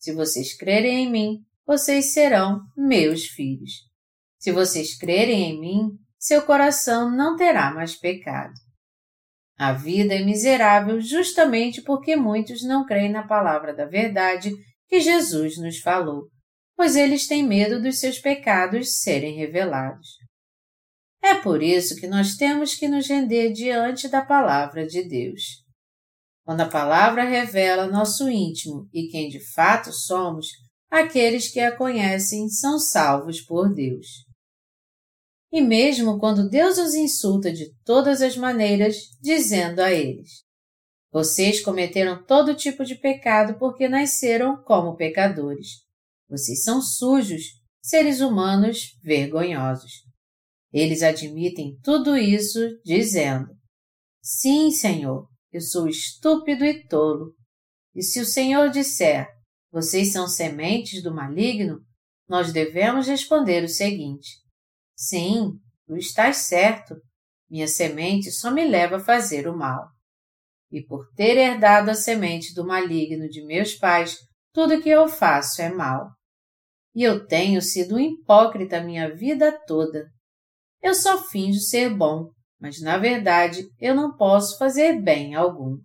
Se vocês crerem em mim, vocês serão meus filhos. Se vocês crerem em mim, seu coração não terá mais pecado. A vida é miserável justamente porque muitos não creem na palavra da verdade que Jesus nos falou, pois eles têm medo dos seus pecados serem revelados. É por isso que nós temos que nos render diante da palavra de Deus. Quando a palavra revela nosso íntimo e quem de fato somos, aqueles que a conhecem são salvos por Deus. E mesmo quando Deus os insulta de todas as maneiras, dizendo a eles: Vocês cometeram todo tipo de pecado porque nasceram como pecadores. Vocês são sujos, seres humanos vergonhosos. Eles admitem tudo isso, dizendo: Sim, Senhor, eu sou estúpido e tolo. E se o Senhor disser: Vocês são sementes do maligno, nós devemos responder o seguinte: Sim, tu estás certo. Minha semente só me leva a fazer o mal. E por ter herdado a semente do maligno de meus pais, tudo que eu faço é mal. E eu tenho sido um hipócrita minha vida toda. Eu só finjo ser bom, mas na verdade eu não posso fazer bem algum.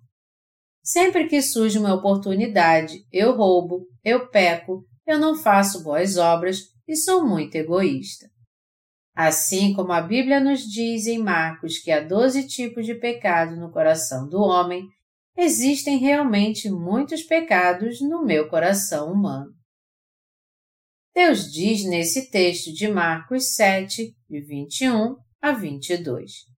Sempre que surge uma oportunidade, eu roubo, eu peco, eu não faço boas obras e sou muito egoísta. Assim como a Bíblia nos diz em Marcos que há doze tipos de pecado no coração do homem, existem realmente muitos pecados no meu coração humano. Deus diz nesse texto de Marcos 7, de 21 a 22.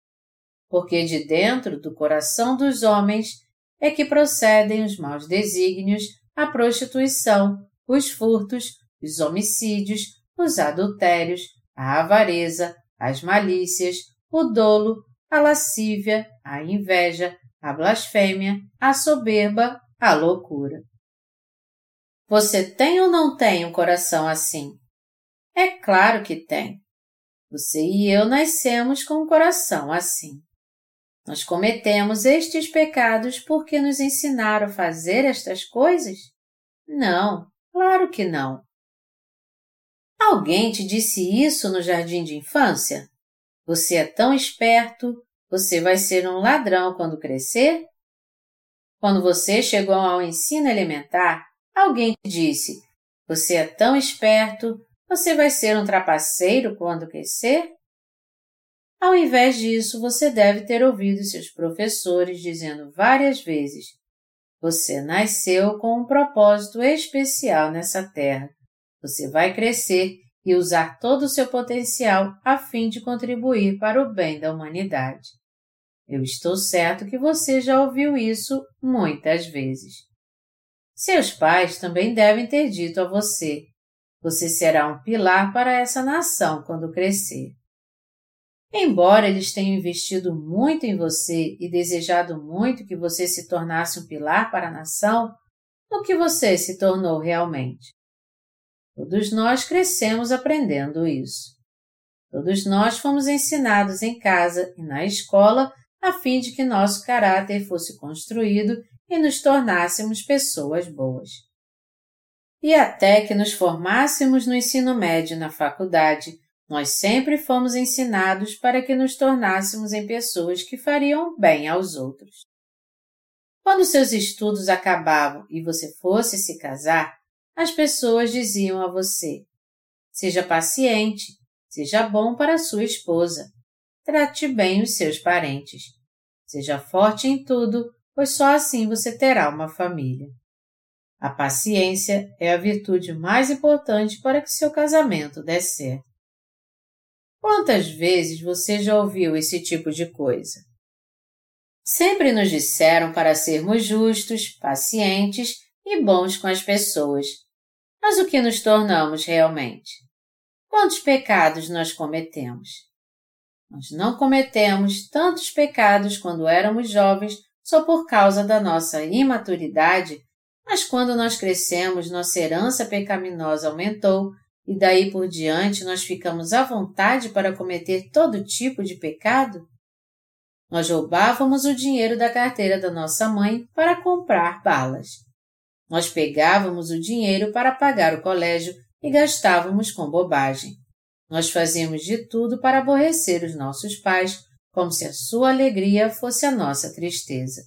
Porque de dentro do coração dos homens é que procedem os maus desígnios, a prostituição, os furtos, os homicídios, os adultérios, a avareza, as malícias, o dolo, a lascívia, a inveja, a blasfêmia, a soberba, a loucura. Você tem ou não tem um coração assim? É claro que tem. Você e eu nascemos com um coração assim. Nós cometemos estes pecados porque nos ensinaram a fazer estas coisas? Não, claro que não. Alguém te disse isso no jardim de infância? Você é tão esperto, você vai ser um ladrão quando crescer? Quando você chegou ao ensino elementar, alguém te disse: Você é tão esperto, você vai ser um trapaceiro quando crescer? Ao invés disso, você deve ter ouvido seus professores dizendo várias vezes: Você nasceu com um propósito especial nessa terra. Você vai crescer e usar todo o seu potencial a fim de contribuir para o bem da humanidade. Eu estou certo que você já ouviu isso muitas vezes. Seus pais também devem ter dito a você: você será um pilar para essa nação quando crescer. Embora eles tenham investido muito em você e desejado muito que você se tornasse um pilar para a nação, no que você se tornou realmente? Todos nós crescemos aprendendo isso. Todos nós fomos ensinados em casa e na escola a fim de que nosso caráter fosse construído e nos tornássemos pessoas boas e até que nos formássemos no ensino médio na faculdade, nós sempre fomos ensinados para que nos tornássemos em pessoas que fariam bem aos outros. Quando seus estudos acabavam e você fosse se casar, as pessoas diziam a você: Seja paciente, seja bom para sua esposa, trate bem os seus parentes, seja forte em tudo, pois só assim você terá uma família. A paciência é a virtude mais importante para que seu casamento dê certo. Quantas vezes você já ouviu esse tipo de coisa? Sempre nos disseram para sermos justos, pacientes e bons com as pessoas. Mas o que nos tornamos realmente? Quantos pecados nós cometemos? Nós não cometemos tantos pecados quando éramos jovens só por causa da nossa imaturidade mas quando nós crescemos, nossa herança pecaminosa aumentou e daí por diante nós ficamos à vontade para cometer todo tipo de pecado? Nós roubávamos o dinheiro da carteira da nossa mãe para comprar balas. Nós pegávamos o dinheiro para pagar o colégio e gastávamos com bobagem. Nós fazíamos de tudo para aborrecer os nossos pais, como se a sua alegria fosse a nossa tristeza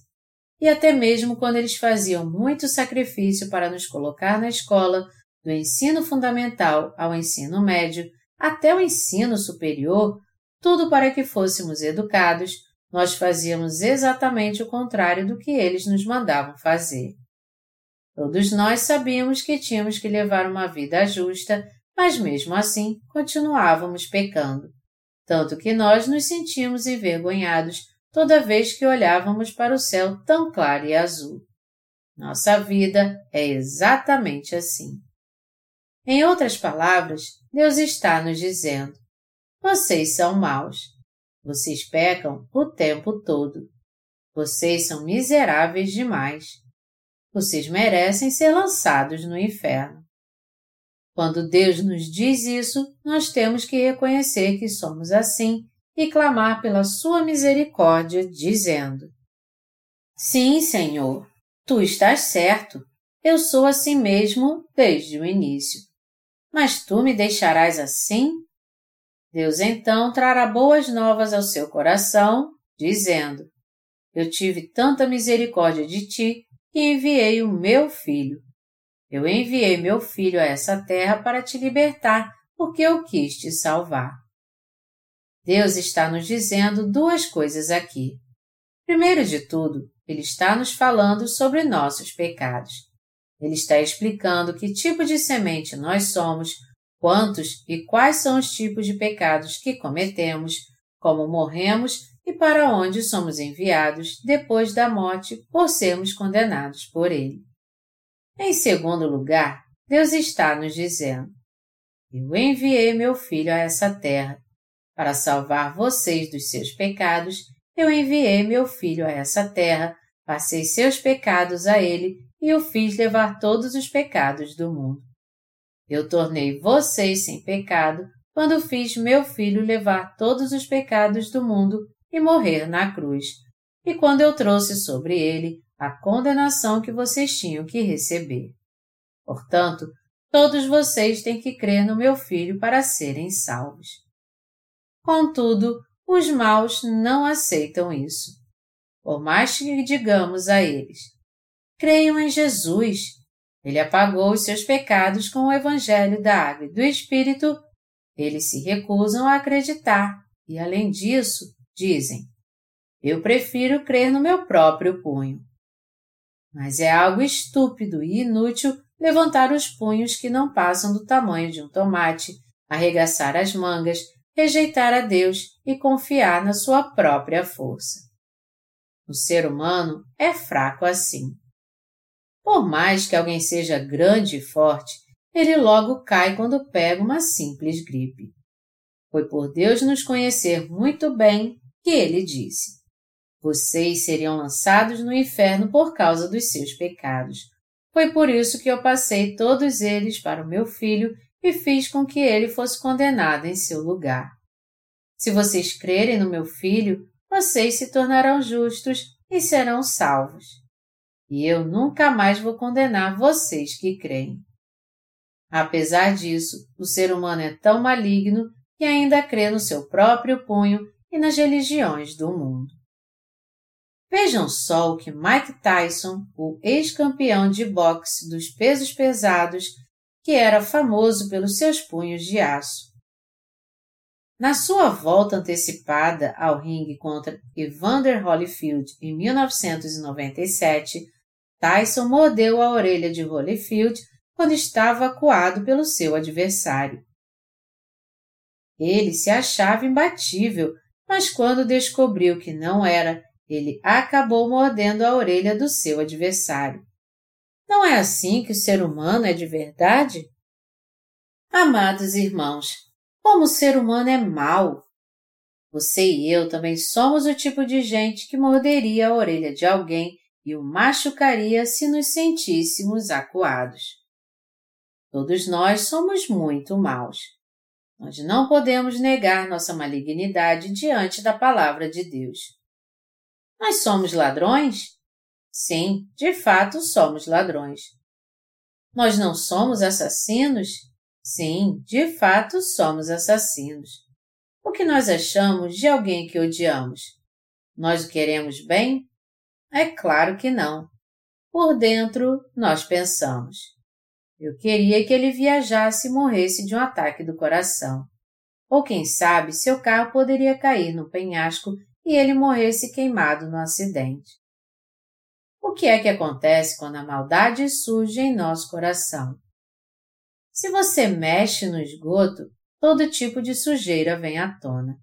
e até mesmo quando eles faziam muito sacrifício para nos colocar na escola, do ensino fundamental ao ensino médio, até o ensino superior, tudo para que fôssemos educados, nós fazíamos exatamente o contrário do que eles nos mandavam fazer. Todos nós sabíamos que tínhamos que levar uma vida justa, mas mesmo assim continuávamos pecando, tanto que nós nos sentíamos envergonhados toda vez que olhávamos para o céu tão claro e azul. Nossa vida é exatamente assim. Em outras palavras, Deus está nos dizendo: vocês são maus. Vocês pecam o tempo todo. Vocês são miseráveis demais. Vocês merecem ser lançados no inferno. Quando Deus nos diz isso, nós temos que reconhecer que somos assim e clamar pela sua misericórdia, dizendo: Sim, Senhor, tu estás certo, eu sou assim mesmo desde o início. Mas tu me deixarás assim? Deus então trará boas novas ao seu coração, dizendo: Eu tive tanta misericórdia de ti que enviei o meu filho. Eu enviei meu filho a essa terra para te libertar, porque eu quis te salvar. Deus está nos dizendo duas coisas aqui. Primeiro de tudo, Ele está nos falando sobre nossos pecados. Ele está explicando que tipo de semente nós somos, quantos e quais são os tipos de pecados que cometemos, como morremos e para onde somos enviados depois da morte por sermos condenados por Ele. Em segundo lugar, Deus está nos dizendo: Eu enviei meu filho a essa terra para salvar vocês dos seus pecados, eu enviei meu filho a essa terra, passei seus pecados a ele e o fiz levar todos os pecados do mundo. Eu tornei vocês sem pecado quando fiz meu filho levar todos os pecados do mundo e morrer na cruz, e quando eu trouxe sobre ele a condenação que vocês tinham que receber. Portanto, todos vocês têm que crer no meu filho para serem salvos. Contudo, os maus não aceitam isso. Por mais que digamos a eles, creiam em Jesus, ele apagou os seus pecados com o evangelho da água e do Espírito, eles se recusam a acreditar e, além disso, dizem: Eu prefiro crer no meu próprio punho. Mas é algo estúpido e inútil levantar os punhos que não passam do tamanho de um tomate, arregaçar as mangas, rejeitar a Deus e confiar na sua própria força. O ser humano é fraco assim. Por mais que alguém seja grande e forte, ele logo cai quando pega uma simples gripe. Foi por Deus nos conhecer muito bem que ele disse: Vocês seriam lançados no inferno por causa dos seus pecados. Foi por isso que eu passei todos eles para o meu filho e fiz com que ele fosse condenado em seu lugar. Se vocês crerem no meu filho, vocês se tornarão justos e serão salvos. E eu nunca mais vou condenar vocês que creem. Apesar disso, o ser humano é tão maligno que ainda crê no seu próprio punho e nas religiões do mundo. Vejam só o que Mike Tyson, o ex-campeão de boxe dos pesos pesados, que era famoso pelos seus punhos de aço. Na sua volta antecipada ao ringue contra Evander Holyfield em 1997, Tyson mordeu a orelha de Holyfield quando estava acuado pelo seu adversário. Ele se achava imbatível, mas quando descobriu que não era, ele acabou mordendo a orelha do seu adversário. Não é assim que o ser humano é de verdade? Amados irmãos, como o ser humano é mau! Você e eu também somos o tipo de gente que morderia a orelha de alguém e o machucaria se nos sentíssemos acuados. Todos nós somos muito maus. Nós não podemos negar nossa malignidade diante da palavra de Deus. Nós somos ladrões? Sim, de fato somos ladrões. Nós não somos assassinos? Sim, de fato somos assassinos. O que nós achamos de alguém que odiamos? Nós o queremos bem? É claro que não. Por dentro, nós pensamos. Eu queria que ele viajasse e morresse de um ataque do coração. Ou quem sabe seu carro poderia cair no penhasco e ele morresse queimado no acidente. O que é que acontece quando a maldade surge em nosso coração? Se você mexe no esgoto, todo tipo de sujeira vem à tona.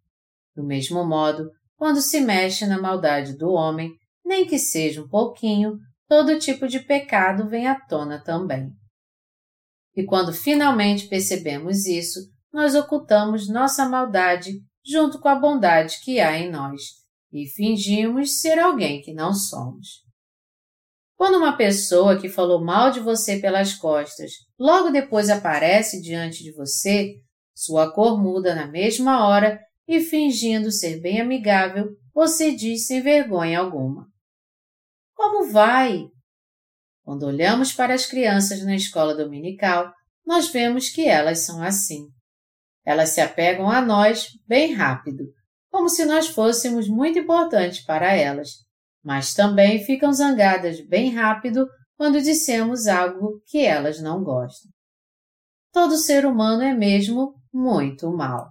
Do mesmo modo, quando se mexe na maldade do homem, nem que seja um pouquinho, todo tipo de pecado vem à tona também. E quando finalmente percebemos isso, nós ocultamos nossa maldade junto com a bondade que há em nós e fingimos ser alguém que não somos. Quando uma pessoa que falou mal de você pelas costas logo depois aparece diante de você, sua cor muda na mesma hora e, fingindo ser bem amigável, você diz sem vergonha alguma: Como vai? Quando olhamos para as crianças na escola dominical, nós vemos que elas são assim. Elas se apegam a nós bem rápido, como se nós fôssemos muito importantes para elas, mas também ficam zangadas bem rápido quando dissemos algo que elas não gostam. Todo ser humano é mesmo muito mal.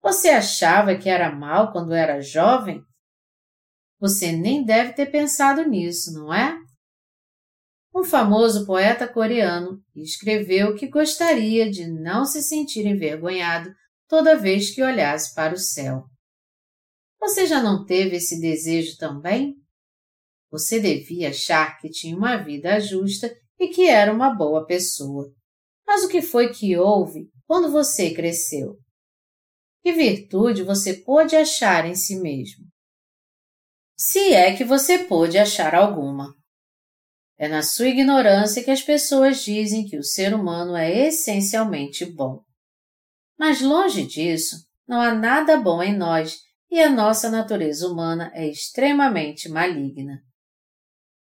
Você achava que era mal quando era jovem? Você nem deve ter pensado nisso, não é? Um famoso poeta coreano escreveu que gostaria de não se sentir envergonhado toda vez que olhasse para o céu. Você já não teve esse desejo também? Você devia achar que tinha uma vida justa e que era uma boa pessoa. Mas o que foi que houve quando você cresceu? Que virtude você pôde achar em si mesmo? Se é que você pôde achar alguma. É na sua ignorância que as pessoas dizem que o ser humano é essencialmente bom. Mas longe disso, não há nada bom em nós e a nossa natureza humana é extremamente maligna.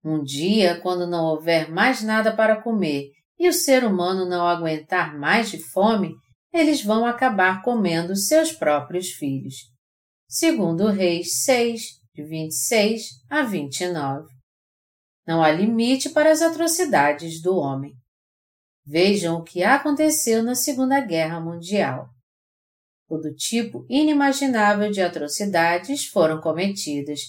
Um dia, quando não houver mais nada para comer e o ser humano não aguentar mais de fome, eles vão acabar comendo seus próprios filhos. Segundo Reis 6, de 26 a 29. Não há limite para as atrocidades do homem. Vejam o que aconteceu na Segunda Guerra Mundial. Todo tipo inimaginável de atrocidades foram cometidas,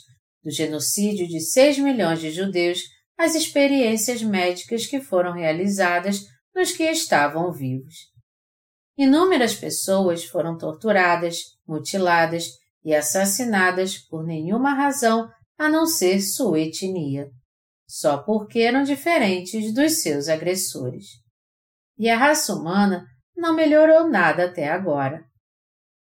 do genocídio de 6 milhões de judeus às experiências médicas que foram realizadas nos que estavam vivos. Inúmeras pessoas foram torturadas, mutiladas e assassinadas por nenhuma razão a não ser sua etnia, só porque eram diferentes dos seus agressores. E a raça humana não melhorou nada até agora.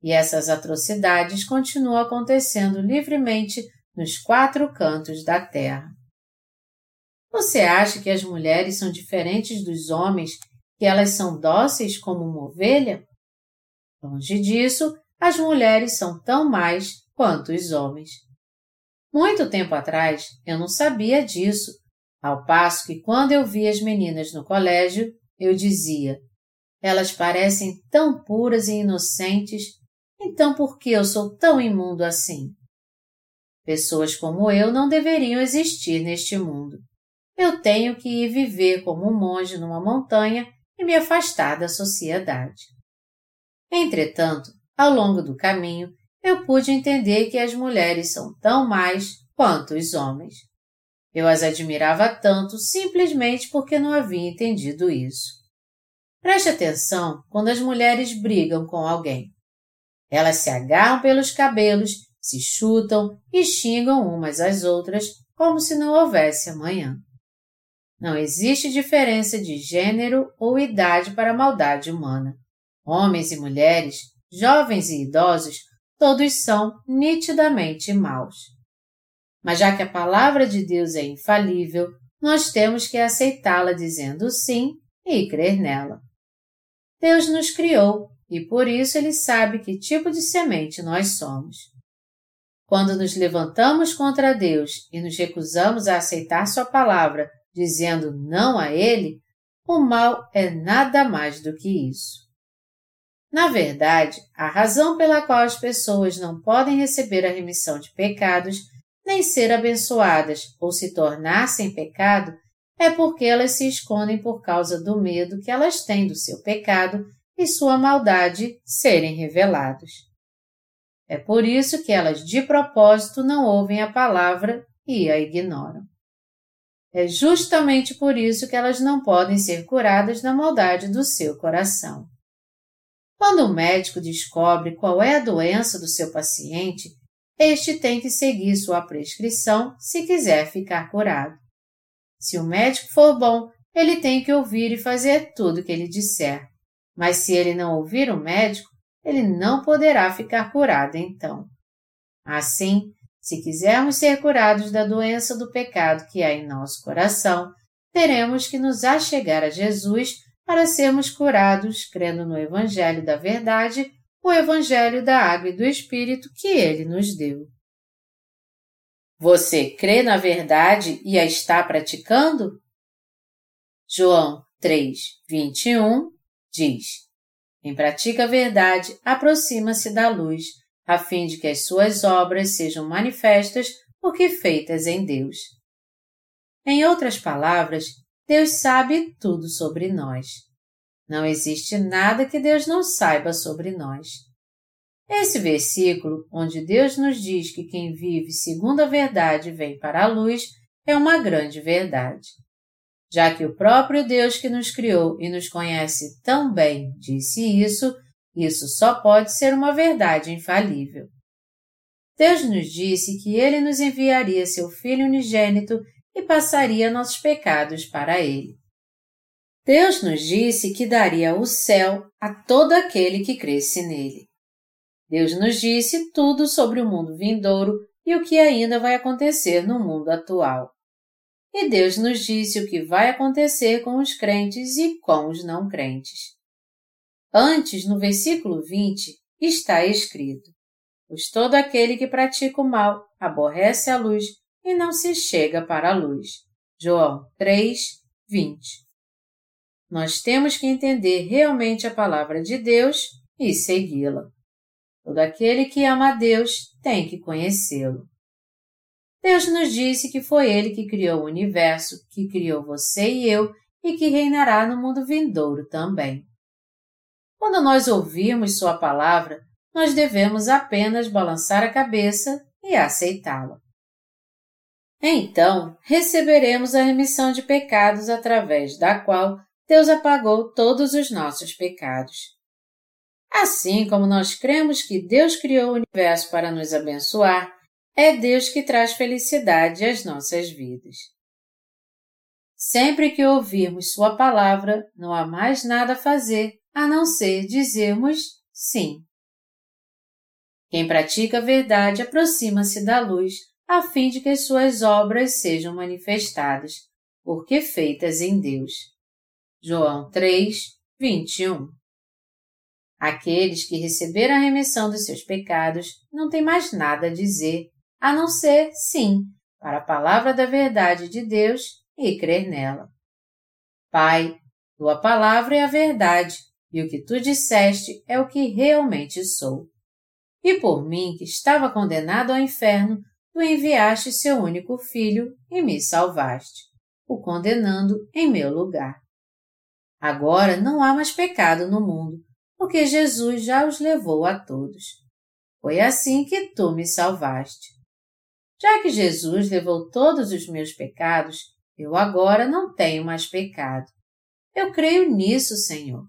E essas atrocidades continuam acontecendo livremente nos quatro cantos da terra. Você acha que as mulheres são diferentes dos homens, que elas são dóceis como uma ovelha? Longe disso, as mulheres são tão mais quanto os homens. Muito tempo atrás eu não sabia disso, ao passo que quando eu via as meninas no colégio, eu dizia: elas parecem tão puras e inocentes, então por que eu sou tão imundo assim? Pessoas como eu não deveriam existir neste mundo. Eu tenho que ir viver como um monge numa montanha e me afastar da sociedade. Entretanto, ao longo do caminho, eu pude entender que as mulheres são tão mais quanto os homens. Eu as admirava tanto simplesmente porque não havia entendido isso. Preste atenção quando as mulheres brigam com alguém. Elas se agarram pelos cabelos, se chutam e xingam umas às outras como se não houvesse amanhã. Não existe diferença de gênero ou idade para a maldade humana. Homens e mulheres jovens e idosos, todos são nitidamente maus. Mas já que a palavra de Deus é infalível, nós temos que aceitá-la dizendo sim e crer nela. Deus nos criou e por isso Ele sabe que tipo de semente nós somos. Quando nos levantamos contra Deus e nos recusamos a aceitar Sua palavra, dizendo não a Ele, o mal é nada mais do que isso. Na verdade, a razão pela qual as pessoas não podem receber a remissão de pecados, nem ser abençoadas ou se tornar sem pecado, é porque elas se escondem por causa do medo que elas têm do seu pecado e sua maldade serem revelados. É por isso que elas de propósito não ouvem a palavra e a ignoram. É justamente por isso que elas não podem ser curadas da maldade do seu coração. Quando o médico descobre qual é a doença do seu paciente, este tem que seguir sua prescrição se quiser ficar curado. Se o médico for bom, ele tem que ouvir e fazer tudo o que ele disser. Mas se ele não ouvir o médico, ele não poderá ficar curado então. Assim, se quisermos ser curados da doença do pecado que há em nosso coração, teremos que nos achegar a Jesus para sermos curados crendo no Evangelho da Verdade, o Evangelho da Água e do Espírito que ele nos deu. Você crê na verdade e a está praticando? João 3, 21 diz: Quem pratica a verdade aproxima-se da luz, a fim de que as suas obras sejam manifestas porque feitas em Deus. Em outras palavras, Deus sabe tudo sobre nós. Não existe nada que Deus não saiba sobre nós. Esse versículo, onde Deus nos diz que quem vive segundo a verdade vem para a luz, é uma grande verdade. Já que o próprio Deus que nos criou e nos conhece tão bem disse isso, isso só pode ser uma verdade infalível. Deus nos disse que Ele nos enviaria seu Filho unigênito e passaria nossos pecados para ele. Deus nos disse que daria o céu a todo aquele que cresce nele. Deus nos disse tudo sobre o mundo vindouro e o que ainda vai acontecer no mundo atual. e Deus nos disse o que vai acontecer com os crentes e com os não crentes. Antes, no versículo 20, está escrito: Pois todo aquele que pratica o mal aborrece a luz e não se chega para a luz. João 3, 20. Nós temos que entender realmente a palavra de Deus e segui-la. Todo aquele que ama a Deus tem que conhecê-lo. Deus nos disse que foi Ele que criou o universo, que criou você e eu e que reinará no mundo vindouro também. Quando nós ouvirmos Sua palavra, nós devemos apenas balançar a cabeça e aceitá-la. Então, receberemos a remissão de pecados através da qual Deus apagou todos os nossos pecados. Assim como nós cremos que Deus criou o universo para nos abençoar, é Deus que traz felicidade às nossas vidas. Sempre que ouvirmos Sua palavra, não há mais nada a fazer a não ser dizermos sim. Quem pratica a verdade aproxima-se da luz, a fim de que suas obras sejam manifestadas, porque feitas em Deus. João 3, 21 Aqueles que receberam a remissão dos seus pecados não têm mais nada a dizer, a não ser sim para a palavra da verdade de Deus e crer nela. Pai, tua palavra é a verdade, e o que tu disseste é o que realmente sou. E por mim, que estava condenado ao inferno, tu enviaste seu único filho e me salvaste, o condenando em meu lugar. Agora não há mais pecado no mundo, porque Jesus já os levou a todos. Foi assim que tu me salvaste. Já que Jesus levou todos os meus pecados, eu agora não tenho mais pecado. Eu creio nisso, Senhor.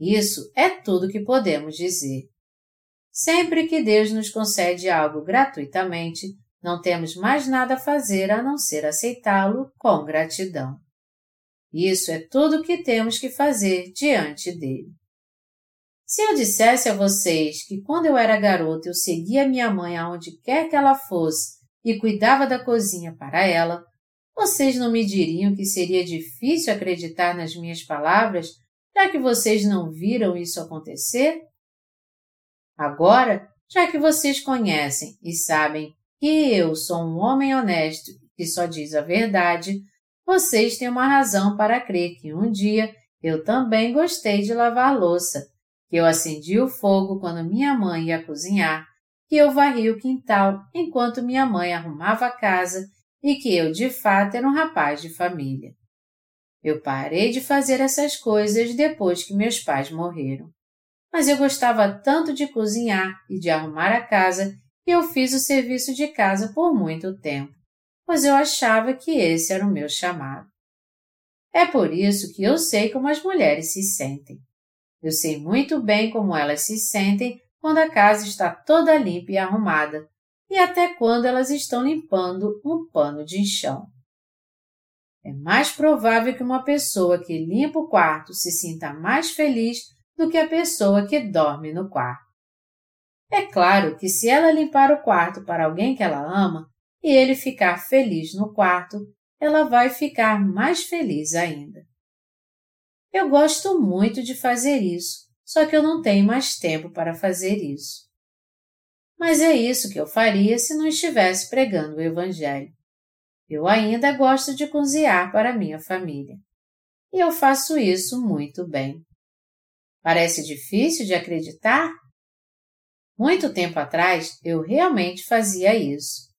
Isso é tudo que podemos dizer. Sempre que Deus nos concede algo gratuitamente, não temos mais nada a fazer a não ser aceitá-lo com gratidão. Isso é tudo o que temos que fazer diante dele. Se eu dissesse a vocês que quando eu era garota eu seguia minha mãe aonde quer que ela fosse e cuidava da cozinha para ela, vocês não me diriam que seria difícil acreditar nas minhas palavras, já que vocês não viram isso acontecer? Agora, já que vocês conhecem e sabem que eu sou um homem honesto que só diz a verdade, vocês têm uma razão para crer que um dia eu também gostei de lavar louça que eu acendi o fogo quando minha mãe ia cozinhar, que eu varri o quintal enquanto minha mãe arrumava a casa e que eu de fato era um rapaz de família. Eu parei de fazer essas coisas depois que meus pais morreram. Mas eu gostava tanto de cozinhar e de arrumar a casa que eu fiz o serviço de casa por muito tempo, pois eu achava que esse era o meu chamado. É por isso que eu sei como as mulheres se sentem. Eu sei muito bem como elas se sentem quando a casa está toda limpa e arrumada, e até quando elas estão limpando um pano de chão. É mais provável que uma pessoa que limpa o quarto se sinta mais feliz do que a pessoa que dorme no quarto. É claro que se ela limpar o quarto para alguém que ela ama e ele ficar feliz no quarto, ela vai ficar mais feliz ainda. Eu gosto muito de fazer isso, só que eu não tenho mais tempo para fazer isso. Mas é isso que eu faria se não estivesse pregando o Evangelho. Eu ainda gosto de cozinhar para minha família. E eu faço isso muito bem. Parece difícil de acreditar? Muito tempo atrás eu realmente fazia isso.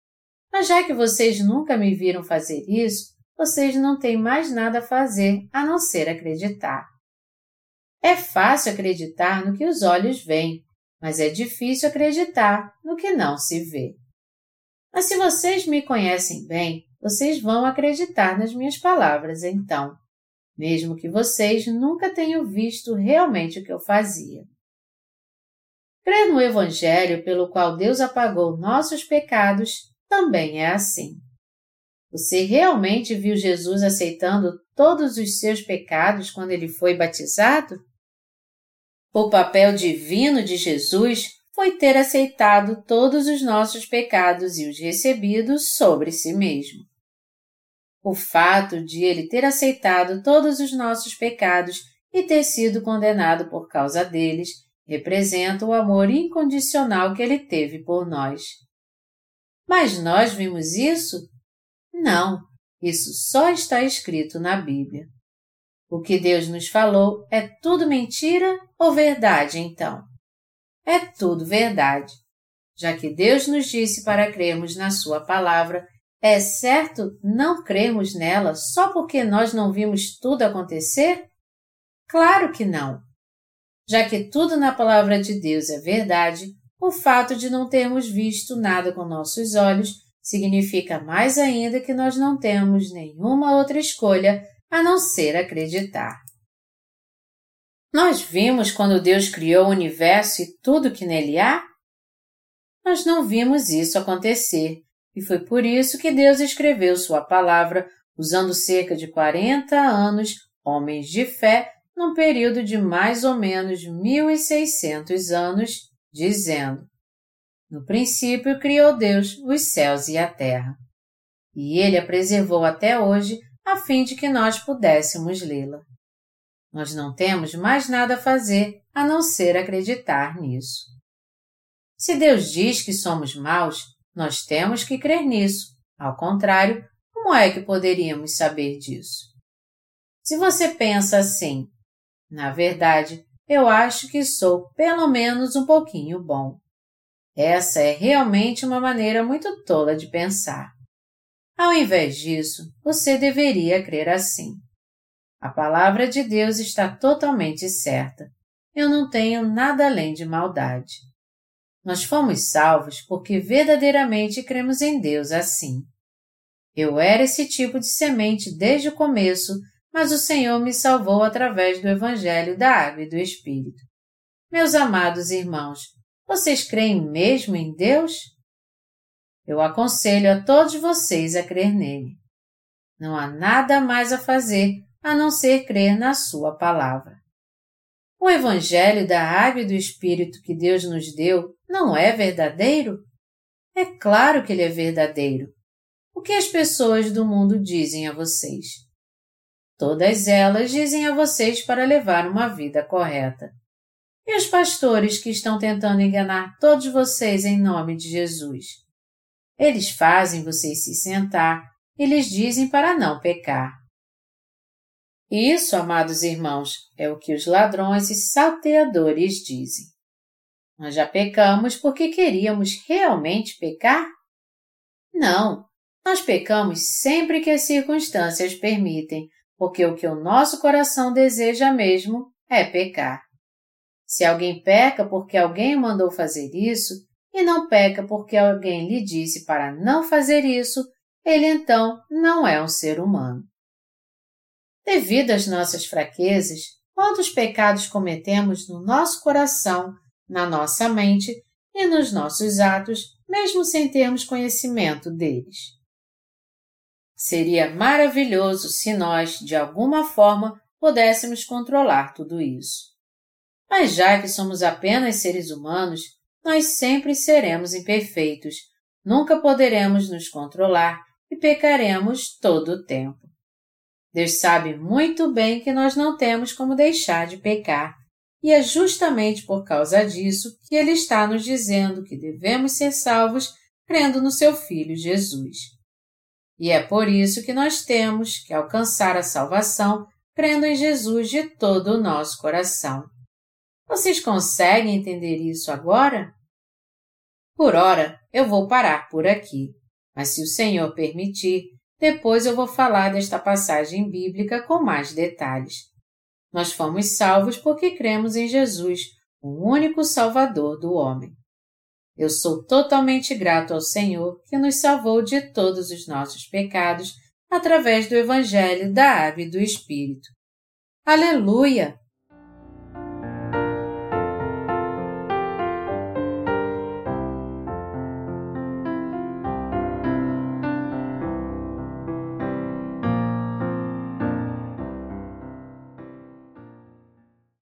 Mas já que vocês nunca me viram fazer isso, vocês não têm mais nada a fazer a não ser acreditar. É fácil acreditar no que os olhos veem, mas é difícil acreditar no que não se vê. Mas se vocês me conhecem bem, vocês vão acreditar nas minhas palavras então, mesmo que vocês nunca tenham visto realmente o que eu fazia. Crer no Evangelho pelo qual Deus apagou nossos pecados também é assim. Você realmente viu Jesus aceitando todos os seus pecados quando ele foi batizado? O papel divino de Jesus foi ter aceitado todos os nossos pecados e os recebido sobre si mesmo. O fato de ele ter aceitado todos os nossos pecados e ter sido condenado por causa deles representa o amor incondicional que ele teve por nós. Mas nós vimos isso? Não, isso só está escrito na Bíblia. O que Deus nos falou é tudo mentira ou verdade, então? É tudo verdade. Já que Deus nos disse para crermos na Sua palavra, é certo não crermos nela só porque nós não vimos tudo acontecer? Claro que não. Já que tudo na palavra de Deus é verdade, o fato de não termos visto nada com nossos olhos significa mais ainda que nós não temos nenhuma outra escolha a não ser acreditar. Nós vimos quando Deus criou o universo e tudo que nele há? Nós não vimos isso acontecer, e foi por isso que Deus escreveu Sua palavra usando cerca de 40 anos, homens de fé, num período de mais ou menos 1600 anos, dizendo: No princípio criou Deus os céus e a terra. E ele a preservou até hoje a fim de que nós pudéssemos lê-la. Nós não temos mais nada a fazer a não ser acreditar nisso. Se Deus diz que somos maus, nós temos que crer nisso. Ao contrário, como é que poderíamos saber disso? Se você pensa assim, na verdade, eu acho que sou pelo menos um pouquinho bom. Essa é realmente uma maneira muito tola de pensar. Ao invés disso, você deveria crer assim. A palavra de Deus está totalmente certa. Eu não tenho nada além de maldade. Nós fomos salvos porque verdadeiramente cremos em Deus assim. Eu era esse tipo de semente desde o começo, mas o Senhor me salvou através do Evangelho da Água e do Espírito. Meus amados irmãos, vocês creem mesmo em Deus? Eu aconselho a todos vocês a crer nele. Não há nada mais a fazer a não ser crer na Sua palavra. O Evangelho da Água e do Espírito que Deus nos deu não é verdadeiro? É claro que ele é verdadeiro. O que as pessoas do mundo dizem a vocês? Todas elas dizem a vocês para levar uma vida correta. E os pastores que estão tentando enganar todos vocês em nome de Jesus? Eles fazem vocês se sentar e lhes dizem para não pecar. Isso, amados irmãos, é o que os ladrões e salteadores dizem. Nós já pecamos porque queríamos realmente pecar? Não, nós pecamos sempre que as circunstâncias permitem, porque o que o nosso coração deseja mesmo é pecar. Se alguém peca porque alguém mandou fazer isso, e não peca porque alguém lhe disse para não fazer isso, ele então não é um ser humano. Devido às nossas fraquezas, quantos pecados cometemos no nosso coração, na nossa mente e nos nossos atos, mesmo sem termos conhecimento deles? Seria maravilhoso se nós, de alguma forma, pudéssemos controlar tudo isso. Mas já que somos apenas seres humanos, nós sempre seremos imperfeitos, nunca poderemos nos controlar e pecaremos todo o tempo. Deus sabe muito bem que nós não temos como deixar de pecar, e é justamente por causa disso que Ele está nos dizendo que devemos ser salvos crendo no Seu Filho Jesus. E é por isso que nós temos que alcançar a salvação crendo em Jesus de todo o nosso coração. Vocês conseguem entender isso agora? Por ora, eu vou parar por aqui, mas se o Senhor permitir, depois eu vou falar desta passagem bíblica com mais detalhes. Nós fomos salvos porque cremos em Jesus, o único Salvador do homem. Eu sou totalmente grato ao Senhor que nos salvou de todos os nossos pecados através do Evangelho da Água e do Espírito. Aleluia!